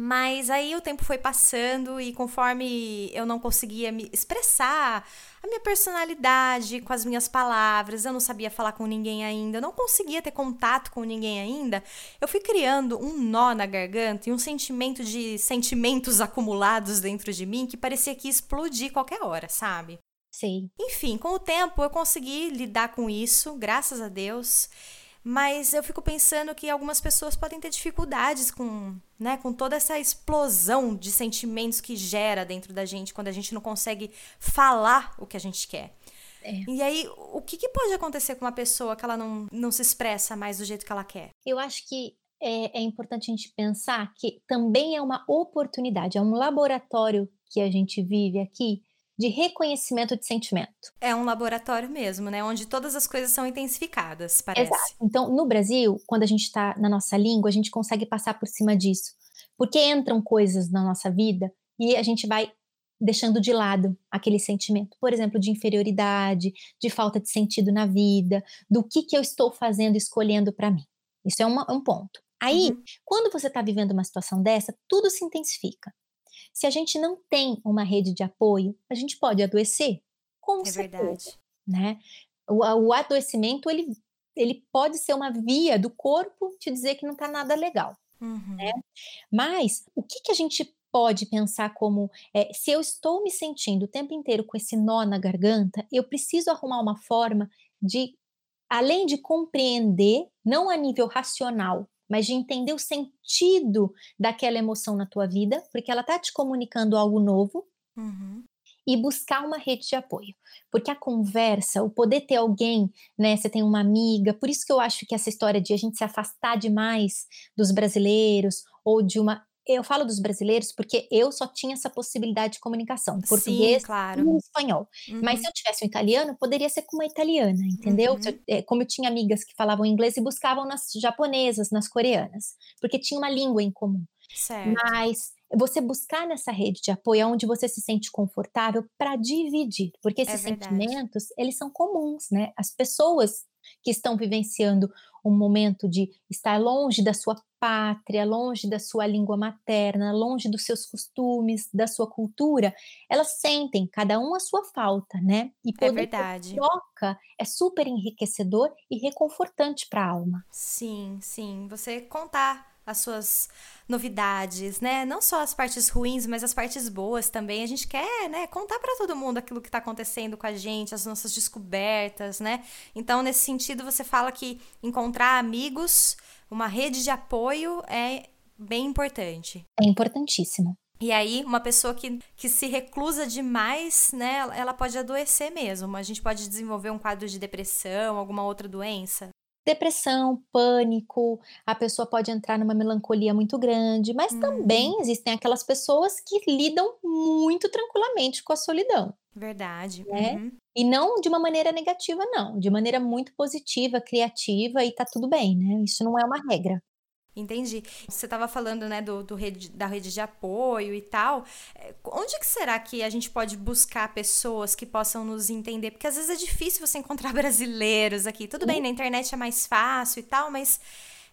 Mas aí o tempo foi passando e conforme eu não conseguia me expressar a minha personalidade com as minhas palavras, eu não sabia falar com ninguém ainda, eu não conseguia ter contato com ninguém ainda, eu fui criando um nó na garganta e um sentimento de sentimentos acumulados dentro de mim que parecia que ia explodir qualquer hora, sabe? Sim. Enfim, com o tempo eu consegui lidar com isso, graças a Deus. Mas eu fico pensando que algumas pessoas podem ter dificuldades com, né, com toda essa explosão de sentimentos que gera dentro da gente quando a gente não consegue falar o que a gente quer. É. E aí, o que, que, pode acontecer com uma pessoa que ela não, não se expressa mais do jeito que ela quer? Eu acho que é, é importante a gente pensar que também é uma oportunidade, é um laboratório que a gente vive aqui de reconhecimento de sentimento. É um laboratório mesmo, né? Onde todas as coisas são intensificadas, parece. Exato. Então, no Brasil, quando a gente está na nossa língua, a gente consegue passar por cima disso. Porque entram coisas na nossa vida e a gente vai deixando de lado aquele sentimento, por exemplo, de inferioridade, de falta de sentido na vida, do que, que eu estou fazendo, escolhendo para mim. Isso é uma, um ponto. Aí, uhum. quando você está vivendo uma situação dessa, tudo se intensifica. Se a gente não tem uma rede de apoio, a gente pode adoecer. Com é certeza, verdade. Né? O, o adoecimento, ele, ele pode ser uma via do corpo te dizer que não está nada legal. Uhum. Né? Mas o que, que a gente pode pensar como é, se eu estou me sentindo o tempo inteiro com esse nó na garganta, eu preciso arrumar uma forma de, além de compreender, não a nível racional, mas de entender o sentido daquela emoção na tua vida, porque ela está te comunicando algo novo. Uhum. E buscar uma rede de apoio. Porque a conversa, o poder ter alguém, né? Você tem uma amiga, por isso que eu acho que essa história de a gente se afastar demais dos brasileiros ou de uma eu falo dos brasileiros porque eu só tinha essa possibilidade de comunicação, português Sim, claro. e espanhol. Uhum. Mas se eu tivesse um italiano, poderia ser com uma italiana, entendeu? Uhum. Eu, é, como eu tinha amigas que falavam inglês e buscavam nas japonesas, nas coreanas, porque tinha uma língua em comum. Certo. Mas você buscar nessa rede de apoio onde você se sente confortável para dividir, porque esses é sentimentos, eles são comuns, né? As pessoas que estão vivenciando um momento de estar longe da sua pátria, longe da sua língua materna, longe dos seus costumes, da sua cultura, elas sentem cada um a sua falta, né? E poder é verdade. troca é super enriquecedor e reconfortante para a alma. Sim, sim. Você contar as suas novidades, né? Não só as partes ruins, mas as partes boas também. A gente quer, né, contar para todo mundo aquilo que está acontecendo com a gente, as nossas descobertas, né? Então, nesse sentido, você fala que encontrar amigos, uma rede de apoio é bem importante. É importantíssimo. E aí, uma pessoa que, que se reclusa demais, né, ela pode adoecer mesmo. A gente pode desenvolver um quadro de depressão, alguma outra doença depressão, pânico, a pessoa pode entrar numa melancolia muito grande, mas também existem aquelas pessoas que lidam muito tranquilamente com a solidão. Verdade. Né? Uhum. E não de uma maneira negativa, não, de maneira muito positiva, criativa e tá tudo bem, né? Isso não é uma regra. Entendi. Você estava falando, né, do, do rede, da rede de apoio e tal. É, onde que será que a gente pode buscar pessoas que possam nos entender? Porque às vezes é difícil você encontrar brasileiros aqui. Tudo bem, na internet é mais fácil e tal, mas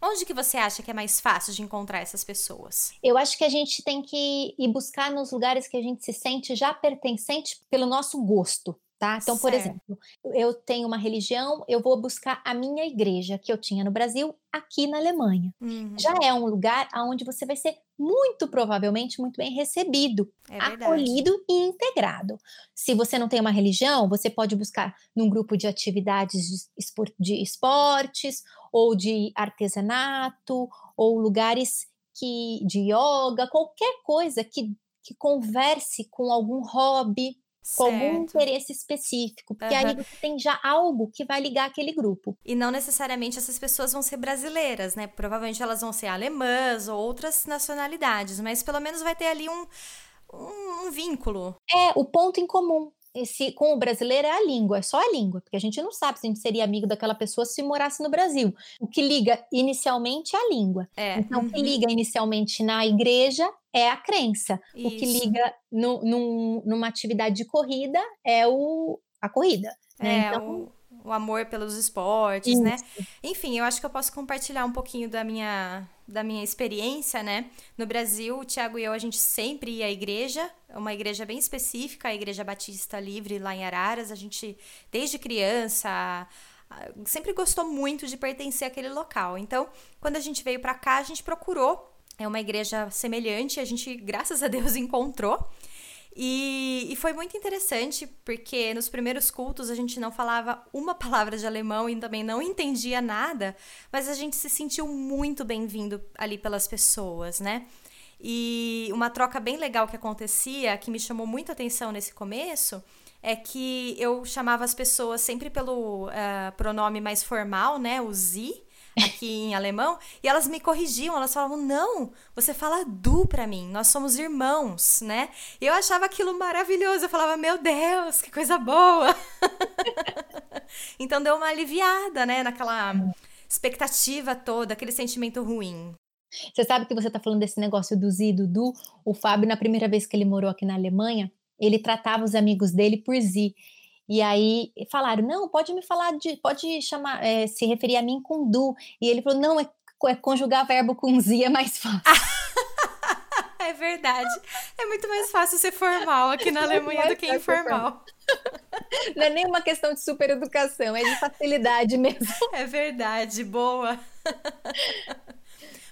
onde que você acha que é mais fácil de encontrar essas pessoas? Eu acho que a gente tem que ir buscar nos lugares que a gente se sente já pertencente pelo nosso gosto tá? Então, por exemplo, eu tenho uma religião, eu vou buscar a minha igreja que eu tinha no Brasil aqui na Alemanha. Uhum. Já é um lugar onde você vai ser muito provavelmente muito bem recebido, é acolhido e integrado. Se você não tem uma religião, você pode buscar num grupo de atividades de esportes ou de artesanato ou lugares que de yoga, qualquer coisa que que converse com algum hobby, com algum interesse específico, porque uhum. aí você tem já algo que vai ligar aquele grupo. E não necessariamente essas pessoas vão ser brasileiras, né? Provavelmente elas vão ser alemãs ou outras nacionalidades, mas pelo menos vai ter ali um, um, um vínculo. É, o ponto em comum esse, com o brasileiro é a língua, é só a língua, porque a gente não sabe se a gente seria amigo daquela pessoa se morasse no Brasil. O que liga inicialmente é a língua. É. Então, uhum. o que uhum. liga inicialmente na igreja é a crença. Isso. O que liga no, no, numa atividade de corrida é o, a corrida. Né? É, então, o o amor pelos esportes, né? Isso. né? Enfim, eu acho que eu posso compartilhar um pouquinho da minha, da minha experiência, né? No Brasil, o Tiago e eu, a gente sempre ia à igreja, uma igreja bem específica, a Igreja Batista Livre, lá em Araras. A gente, desde criança, sempre gostou muito de pertencer àquele local. Então, quando a gente veio para cá, a gente procurou é uma igreja semelhante, a gente, graças a Deus, encontrou. E, e, foi muito interessante, porque nos primeiros cultos a gente não falava uma palavra de alemão e também não entendia nada, mas a gente se sentiu muito bem-vindo ali pelas pessoas, né? E uma troca bem legal que acontecia, que me chamou muita atenção nesse começo, é que eu chamava as pessoas sempre pelo uh, pronome mais formal, né? O Sie aqui em alemão, e elas me corrigiam, elas falavam: "Não, você fala du para mim, nós somos irmãos", né? E eu achava aquilo maravilhoso, eu falava: "Meu Deus, que coisa boa". então deu uma aliviada, né, naquela expectativa toda, aquele sentimento ruim. Você sabe que você está falando desse negócio do Zi, do Du? O Fábio, na primeira vez que ele morou aqui na Alemanha, ele tratava os amigos dele por Zi. E aí falaram: não, pode me falar de. Pode chamar, é, se referir a mim com du. E ele falou: não, é, é conjugar verbo com zi é mais fácil. é verdade. É muito mais fácil ser formal aqui na Alemanha do que informal. Não é nem uma questão de supereducação, é de facilidade mesmo. É verdade, boa.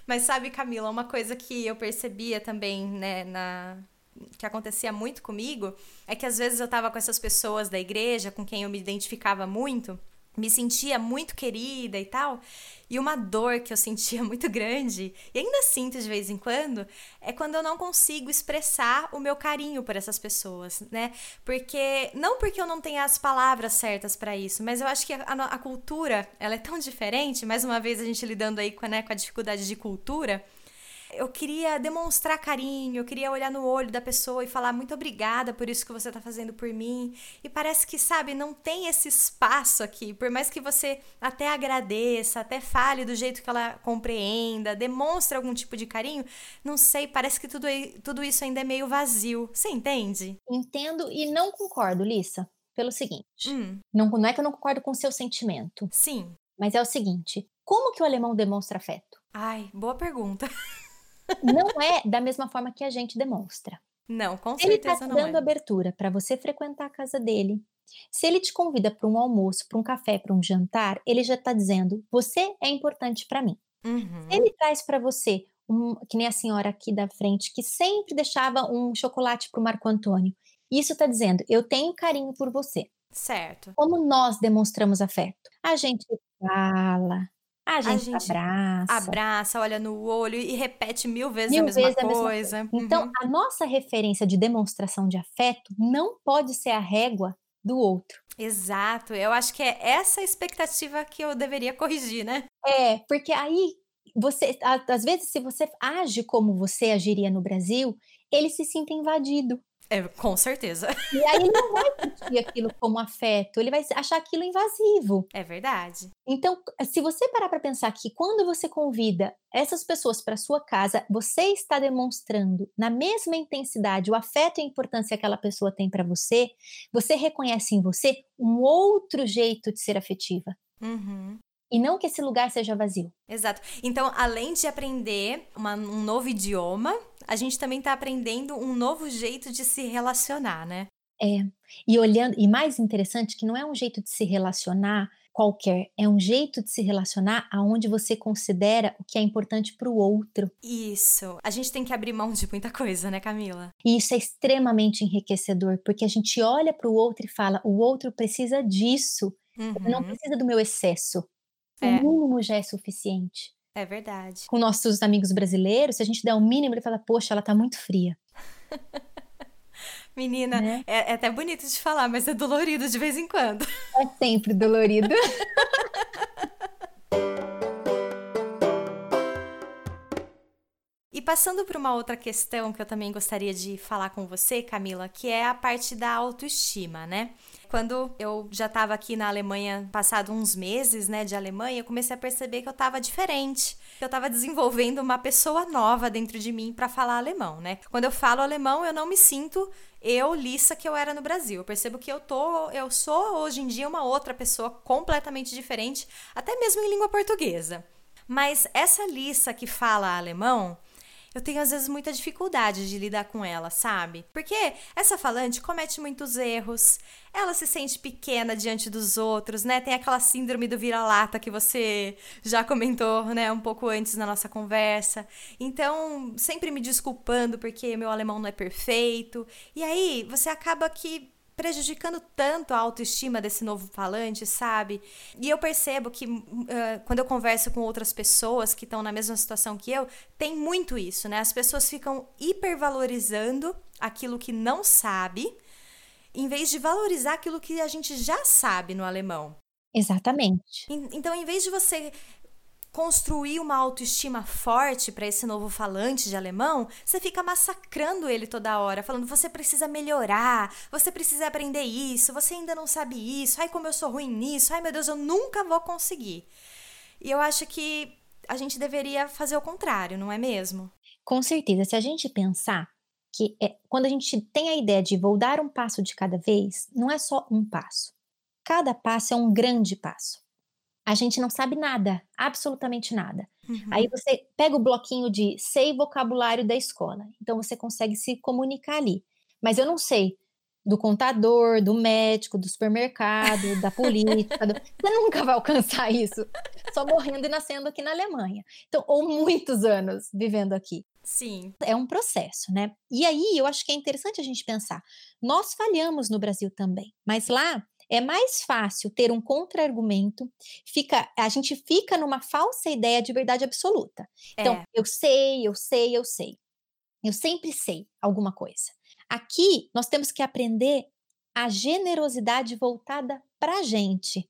Mas sabe, Camila, uma coisa que eu percebia também, né, na, que acontecia muito comigo é que às vezes eu tava com essas pessoas da igreja com quem eu me identificava muito me sentia muito querida e tal. E uma dor que eu sentia muito grande, e ainda sinto de vez em quando, é quando eu não consigo expressar o meu carinho por essas pessoas, né? Porque não porque eu não tenha as palavras certas para isso, mas eu acho que a, a, cultura, ela é tão diferente, mais uma vez a gente lidando aí com, né, com a dificuldade de cultura, eu queria demonstrar carinho, eu queria olhar no olho da pessoa e falar muito obrigada por isso que você está fazendo por mim. E parece que, sabe, não tem esse espaço aqui. Por mais que você até agradeça, até fale do jeito que ela compreenda, demonstre algum tipo de carinho, não sei, parece que tudo, tudo isso ainda é meio vazio. Você entende? Entendo e não concordo, Lissa, pelo seguinte: hum. não, não é que eu não concordo com o seu sentimento. Sim. Mas é o seguinte: como que o alemão demonstra afeto? Ai, boa pergunta. não é da mesma forma que a gente demonstra. Não, com certeza ele tá te dando é. abertura para você frequentar a casa dele, se ele te convida para um almoço, para um café, para um jantar, ele já está dizendo: você é importante para mim. Uhum. Se ele traz para você, um, que nem a senhora aqui da frente, que sempre deixava um chocolate para o Marco Antônio, isso está dizendo: eu tenho carinho por você. Certo. Como nós demonstramos afeto? A gente fala, a gente, a gente, abraça. Abraça, olha no olho e repete mil vezes, mil a, mesma vezes coisa. a mesma coisa. Então, uhum. a nossa referência de demonstração de afeto não pode ser a régua do outro. Exato. Eu acho que é essa expectativa que eu deveria corrigir, né? É, porque aí você, às vezes, se você age como você agiria no Brasil, ele se sinta invadido. É, com certeza. E aí ele não vai sentir aquilo como afeto, ele vai achar aquilo invasivo. É verdade. Então, se você parar para pensar que quando você convida essas pessoas para sua casa, você está demonstrando na mesma intensidade o afeto e a importância que aquela pessoa tem para você, você reconhece em você um outro jeito de ser afetiva. Uhum e não que esse lugar seja vazio. Exato. Então, além de aprender uma, um novo idioma, a gente também está aprendendo um novo jeito de se relacionar, né? É. E olhando, e mais interessante que não é um jeito de se relacionar qualquer, é um jeito de se relacionar aonde você considera o que é importante para o outro. Isso. A gente tem que abrir mão de muita coisa, né, Camila? E isso é extremamente enriquecedor, porque a gente olha para o outro e fala: o outro precisa disso, uhum. não precisa do meu excesso. É. O mínimo já é suficiente. É verdade. Com nossos amigos brasileiros, se a gente der o mínimo, ele fala, poxa, ela tá muito fria. Menina, né? é, é, até bonito de falar, mas é dolorido de vez em quando. É sempre dolorido. E passando para uma outra questão que eu também gostaria de falar com você, Camila, que é a parte da autoestima, né? Quando eu já estava aqui na Alemanha, passado uns meses, né, de Alemanha, eu comecei a perceber que eu estava diferente. Que eu estava desenvolvendo uma pessoa nova dentro de mim para falar alemão, né? Quando eu falo alemão, eu não me sinto eu, Lissa, que eu era no Brasil. Eu percebo que eu tô, eu sou hoje em dia uma outra pessoa completamente diferente, até mesmo em língua portuguesa. Mas essa Lissa que fala alemão, eu tenho às vezes muita dificuldade de lidar com ela, sabe? Porque essa falante comete muitos erros, ela se sente pequena diante dos outros, né? Tem aquela síndrome do vira-lata que você já comentou, né, um pouco antes na nossa conversa. Então, sempre me desculpando porque meu alemão não é perfeito. E aí, você acaba que prejudicando tanto a autoestima desse novo falante, sabe? E eu percebo que uh, quando eu converso com outras pessoas que estão na mesma situação que eu, tem muito isso, né? As pessoas ficam hipervalorizando aquilo que não sabe, em vez de valorizar aquilo que a gente já sabe no alemão. Exatamente. Então, em vez de você construir uma autoestima forte para esse novo falante de alemão, você fica massacrando ele toda hora, falando: você precisa melhorar, você precisa aprender isso, você ainda não sabe isso, ai, como eu sou ruim nisso, ai, meu Deus, eu nunca vou conseguir. E eu acho que a gente deveria fazer o contrário, não é mesmo? Com certeza. Se a gente pensar que é, quando a gente tem a ideia de vou dar um passo de cada vez, não é só um passo. Cada passo é um grande passo a gente não sabe nada, absolutamente nada. Uhum. Aí você pega o bloquinho de sei vocabulário da escola, então você consegue se comunicar ali. Mas eu não sei do contador, do médico, do supermercado, da política. Do... Você nunca vai alcançar isso só morrendo e nascendo aqui na Alemanha. Então, ou muitos anos vivendo aqui. Sim. É um processo, né? E aí eu acho que é interessante a gente pensar. Nós falhamos no Brasil também, mas lá é mais fácil ter um contra-argumento, fica, a gente fica numa falsa ideia de verdade absoluta. Então, É. eu sei, eu sei, eu sei. Eu sempre sei alguma coisa. Aqui, nós temos que aprender a generosidade voltada para a gente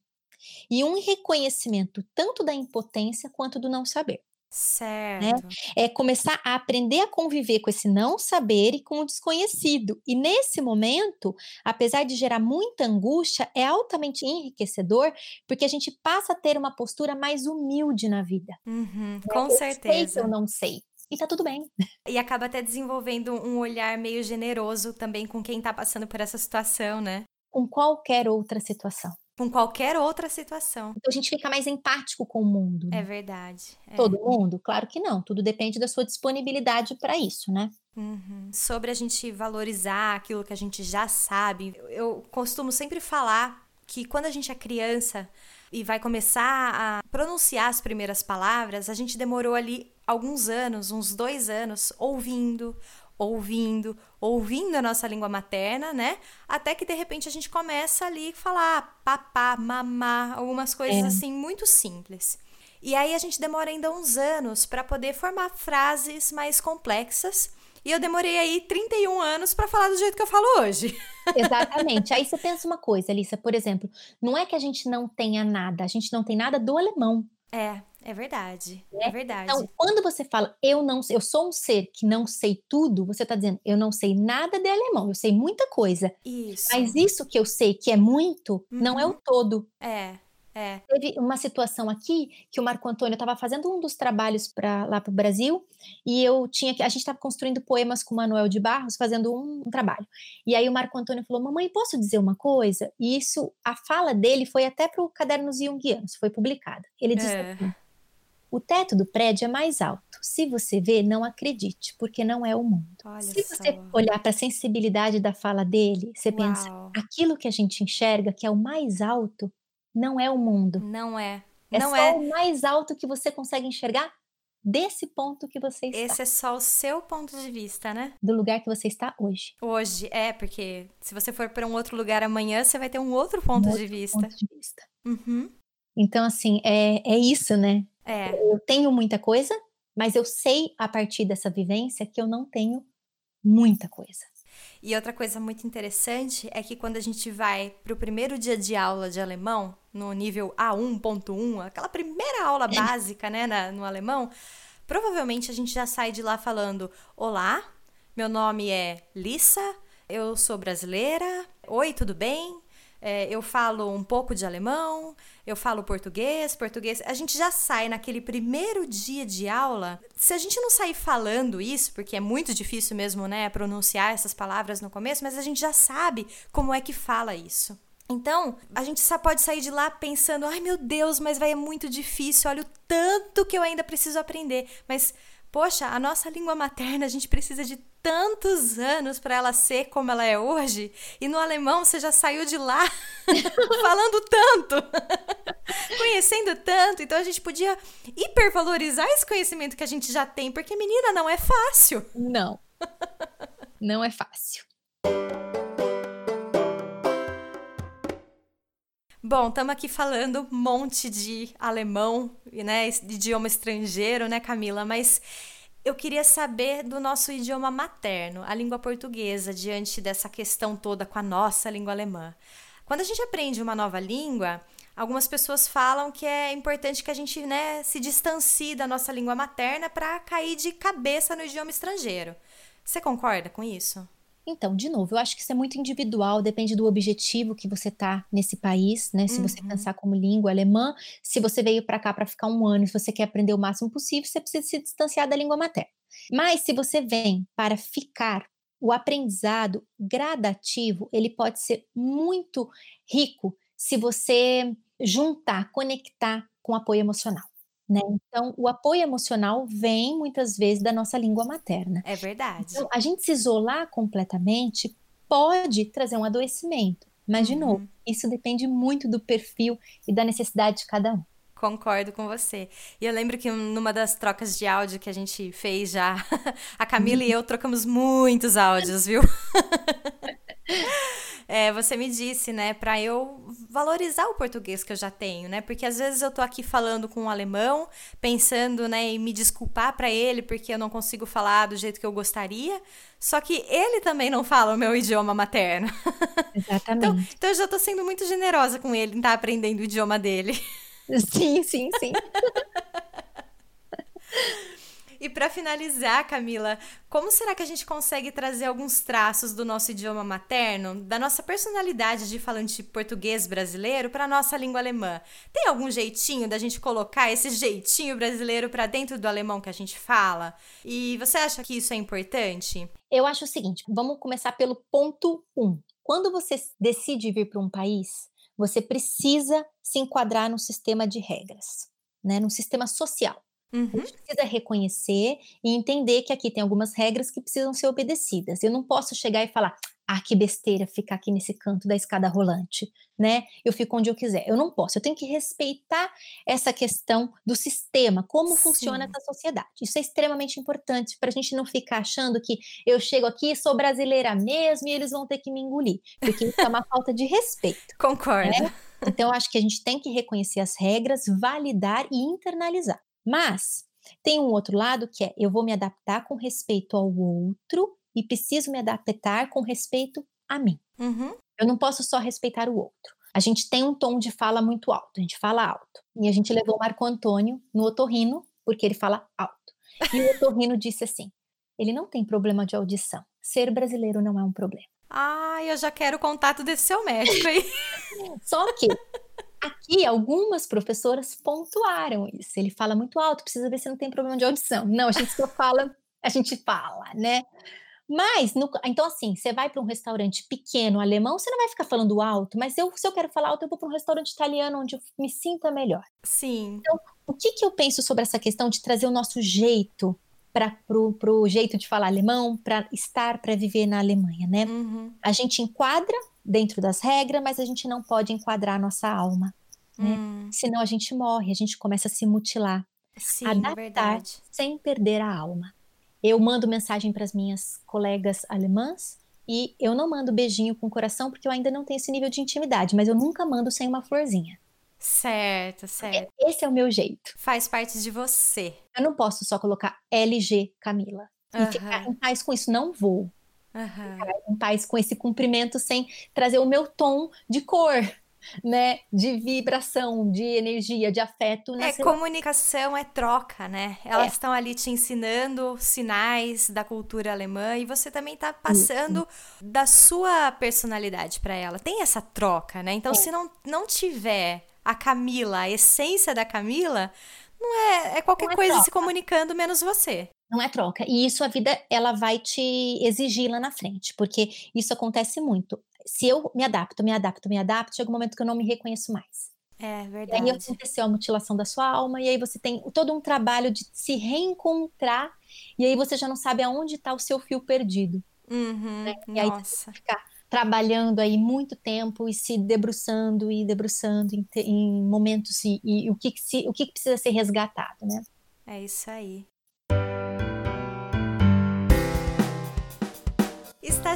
e um reconhecimento tanto da impotência quanto do não saber. Certo. É começar a aprender a conviver com esse não saber e com o desconhecido. E nesse momento, apesar de gerar muita angústia, é altamente enriquecedor, porque a gente passa a ter uma postura mais humilde na vida. Uhum, né? com eu sei que certeza. eu não sei. E tá tudo bem. E acaba até desenvolvendo um olhar meio generoso também com quem tá passando por essa situação, né? Com qualquer outra situação. Com qualquer outra situação. Então a gente fica mais empático com o mundo. É né? verdade. é. Todo mundo? Claro que não. Tudo depende da sua disponibilidade para isso, né? Uhum. Sobre a gente valorizar aquilo que a gente já sabe, eu- eu costumo sempre falar que quando a gente é criança e vai começar a pronunciar as primeiras palavras, a gente demorou ali alguns anos, uns dois anos, ouvindo, ouvindo, ouvindo a nossa língua materna, né? Até que de repente a gente começa ali a falar papá, mamá, algumas coisas É. assim muito simples. E aí a gente demora ainda uns anos para poder formar frases mais complexas. E eu demorei aí 31 anos para falar do jeito que eu falo hoje. Exatamente. Aí você pensa uma coisa, Alissa, por exemplo, não é que a gente não tenha nada, a gente não tem nada do alemão. É, é verdade. É, É verdade. Então, quando você fala eu não eu sou um ser que não sei tudo, você está dizendo eu não sei nada de alemão, eu sei muita coisa. Isso. Mas isso que eu sei que é muito, não é o todo. É, é. Teve uma situação aqui que o Marco Antônio estava fazendo um dos trabalhos para lá para o Brasil e eu tinha que a gente estava construindo poemas com o Manuel de Barros fazendo um, um trabalho. E aí o Marco Antônio falou: "Mamãe, posso dizer uma coisa?" E isso a fala dele foi até para o Cadernos Jungianos, foi publicada. Ele disse É. assim: "O teto do prédio é mais alto. Se você vê, não acredite, porque não é o mundo." Olha Se você só. olhar para a sensibilidade da fala dele, você pensa: Uau. aquilo que a gente enxerga, que é o mais alto, não é o mundo. Não é. É não só é. o mais alto que você consegue enxergar desse ponto que você está, Esse é só o seu ponto de vista, né? do lugar que você está hoje. Hoje, é, porque se você for para um outro lugar amanhã, você vai ter um outro ponto de vista. Ponto de vista. Uhum. Então, assim, é, é isso, né? É, Eu tenho muita coisa, mas eu sei a partir dessa vivência que eu não tenho muita coisa. E outra coisa muito interessante é que quando a gente vai para o primeiro dia de aula de alemão, no nível A1.1, aquela primeira aula básica, né, na- no alemão, provavelmente a gente já sai de lá falando: Olá, meu nome é Lissa, eu sou brasileira, oi, tudo bem? É, eu falo um pouco de alemão, eu falo português, português. A gente já sai naquele primeiro dia de aula. Se a gente não sair falando isso, porque é muito difícil mesmo, né, pronunciar essas palavras no começo, mas a gente já sabe como é que fala isso. Então, a gente só pode sair de lá pensando: ai meu Deus, mas vai é muito difícil, olha o tanto que eu ainda preciso aprender. Mas, poxa, a nossa língua materna, a gente precisa de tantos anos para ela ser como ela é hoje. E no alemão você já saiu de lá falando tanto, conhecendo tanto. Então a gente podia hipervalorizar esse conhecimento que a gente já tem, porque, menina, não é fácil. Não. não é fácil. Bom, estamos aqui falando um monte de alemão, né, de idioma estrangeiro, né, Camila? Mas eu queria saber do nosso idioma materno, a língua portuguesa, diante dessa questão toda com a nossa língua alemã. Quando a gente aprende uma nova língua, algumas pessoas falam que é importante que a gente né, se distancie da nossa língua materna para cair de cabeça no idioma estrangeiro. Você concorda com isso? Então, de novo, eu acho que isso é muito individual, depende do objetivo que você tá nesse país, né? Se você Uhum. pensar como língua alemã, se você veio para cá para ficar um ano e se você quer aprender o máximo possível, você precisa se distanciar da língua materna. Mas se você vem para ficar, o aprendizado gradativo, ele pode ser muito rico se você juntar, conectar com apoio emocional. Né? Então, o apoio emocional vem muitas vezes da nossa língua materna. É verdade. Então, a gente se isolar completamente pode trazer um adoecimento. Mas, de Uhum. novo, isso depende muito do perfil e da necessidade de cada um. Concordo com você. E eu lembro que numa das trocas de áudio que a gente fez já, a Camila e eu trocamos muitos áudios, viu? é, você me disse, né, para eu valorizar o português que eu já tenho, né? Porque às vezes eu tô aqui falando com um alemão, pensando, né, em me desculpar para ele porque eu não consigo falar do jeito que eu gostaria, só que ele também não fala o meu idioma materno. Exatamente. então, então eu já tô sendo muito generosa com ele em estar tá aprendendo o idioma dele. Sim, sim, sim. E para finalizar, Camila, como será que a gente consegue trazer alguns traços do nosso idioma materno, da nossa personalidade de falante português brasileiro para nossa língua alemã? Tem algum jeitinho da gente colocar esse jeitinho brasileiro para dentro do alemão que a gente fala? E você acha que isso é importante? Eu acho o seguinte, vamos começar pelo ponto 1. Um. Quando você decide vir para um país, você precisa se enquadrar no sistema de regras, né, no sistema social. Uhum. A gente precisa reconhecer e entender que aqui tem algumas regras que precisam ser obedecidas. Eu não posso chegar e falar, ah, que besteira ficar aqui nesse canto da escada rolante, né? Eu fico onde eu quiser. Eu não posso. Eu tenho que respeitar essa questão do sistema, como Sim. funciona essa sociedade. Isso é extremamente importante para a gente não ficar achando que eu chego aqui, sou brasileira mesmo e eles vão ter que me engolir, porque isso é uma falta de respeito. Concordo. Né? Então, acho que a gente tem que reconhecer as regras, validar e internalizar. Mas tem um outro lado que é eu vou me adaptar com respeito ao outro e preciso me adaptar com respeito a mim. Uhum. Eu não posso só respeitar o outro. A gente tem um tom de fala muito alto, a gente fala alto. E a gente levou o Marco Antônio no otorrino, porque ele fala alto. E o otorrino disse assim: ele não tem problema de audição. Ser brasileiro não é um problema. Ai, eu já quero o contato desse seu médico aí. Só que Aqui, algumas professoras pontuaram isso. Ele fala muito alto, precisa ver se não tem problema de audição. Não, a gente só fala, a gente fala, né? Mas, no, então assim, você vai para um restaurante pequeno alemão, você não vai ficar falando alto, mas eu, se eu quero falar alto, eu vou para um restaurante italiano onde eu me sinta melhor. Sim. Então, o que, que eu penso sobre essa questão de trazer o nosso jeito para o jeito de falar alemão, para estar, para viver na Alemanha, né? Uhum. A gente enquadra dentro das regras, mas a gente não pode enquadrar nossa alma. Né? Hum. Senão a gente morre, a gente começa a se mutilar. Sim, Adaptar verdade. sem perder a alma. Eu mando mensagem para as minhas colegas alemãs e eu não mando beijinho com coração porque eu ainda não tenho esse nível de intimidade, mas eu nunca mando sem uma florzinha. Certo, certo. Esse é o meu jeito. Faz parte de você. Eu não posso só colocar LG Camila e ficar em paz com isso. Não vou. Uhum. em paz com esse cumprimento sem trazer o meu tom de cor né, de vibração, de energia, de afeto. É, comunicação é troca, né? Elas é. estão ali te ensinando sinais da cultura alemã e você também está passando Isso. da sua personalidade para ela. Tem essa troca, né? Então, é. se não, não tiver a Camila, a essência da Camila, não é, é qualquer é coisa troca. se comunicando menos você. Não é troca. E isso a vida ela vai te exigir lá na frente, porque isso acontece muito se eu me adapto, me adapto, me adapto, chega um momento que eu não me reconheço mais. É verdade. E aí aconteceu a mutilação da sua alma, e aí você tem todo um trabalho de se reencontrar, e aí você já não sabe aonde está o seu fio perdido. Uhum, né? E aí você ficar trabalhando aí muito tempo e se debruçando e debruçando em, em momentos e, e, o, que, que se, o que, que precisa ser resgatado, né? É isso aí.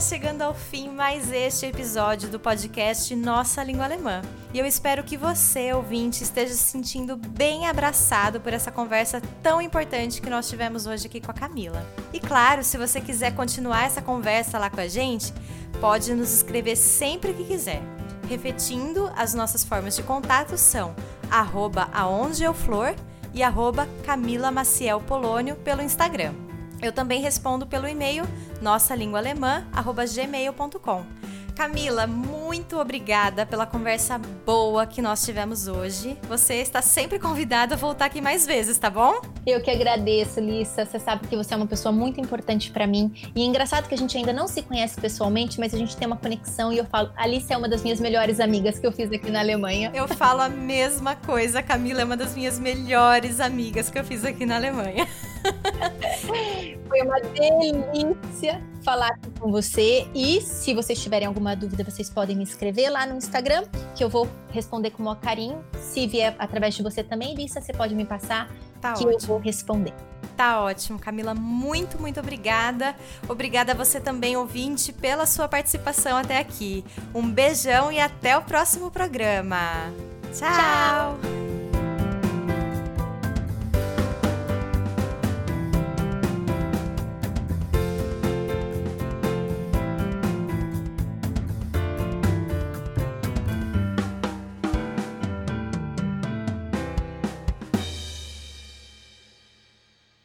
Chegando ao fim mais este episódio do podcast Nossa Língua Alemã. E eu espero que você, ouvinte, esteja se sentindo bem abraçado por essa conversa tão importante que nós tivemos hoje aqui com a Camila. E claro, se você quiser continuar essa conversa lá com a gente, pode nos escrever sempre que quiser. Repetindo, as nossas formas de contato são arroba aondeeuflor e arroba Camila Maciel Polônio pelo Instagram. Eu também respondo pelo e-mail nossalinguaalemã@gmail.com. Camila, muito obrigada pela conversa boa que nós tivemos hoje. Você está sempre convidada a voltar aqui mais vezes, tá bom? Eu que agradeço, Lissa. Você sabe que você é uma pessoa muito importante para mim. E é engraçado que a gente ainda não se conhece pessoalmente, mas a gente tem uma conexão e eu falo, Alice é uma das minhas melhores amigas que eu fiz aqui na Alemanha. Eu falo a mesma coisa, Camila é uma das minhas melhores amigas que eu fiz aqui na Alemanha. Foi uma delícia falar com você. E se vocês tiverem alguma dúvida, vocês podem me escrever lá no Instagram, que eu vou responder com o maior carinho. Se vier através de você também, Lissa, você pode me passar tá que ótimo. eu vou responder. Tá ótimo, Camila. Muito, muito obrigada. Obrigada a você também, ouvinte, pela sua participação até aqui. Um beijão e até o próximo programa. Tchau. Tchau.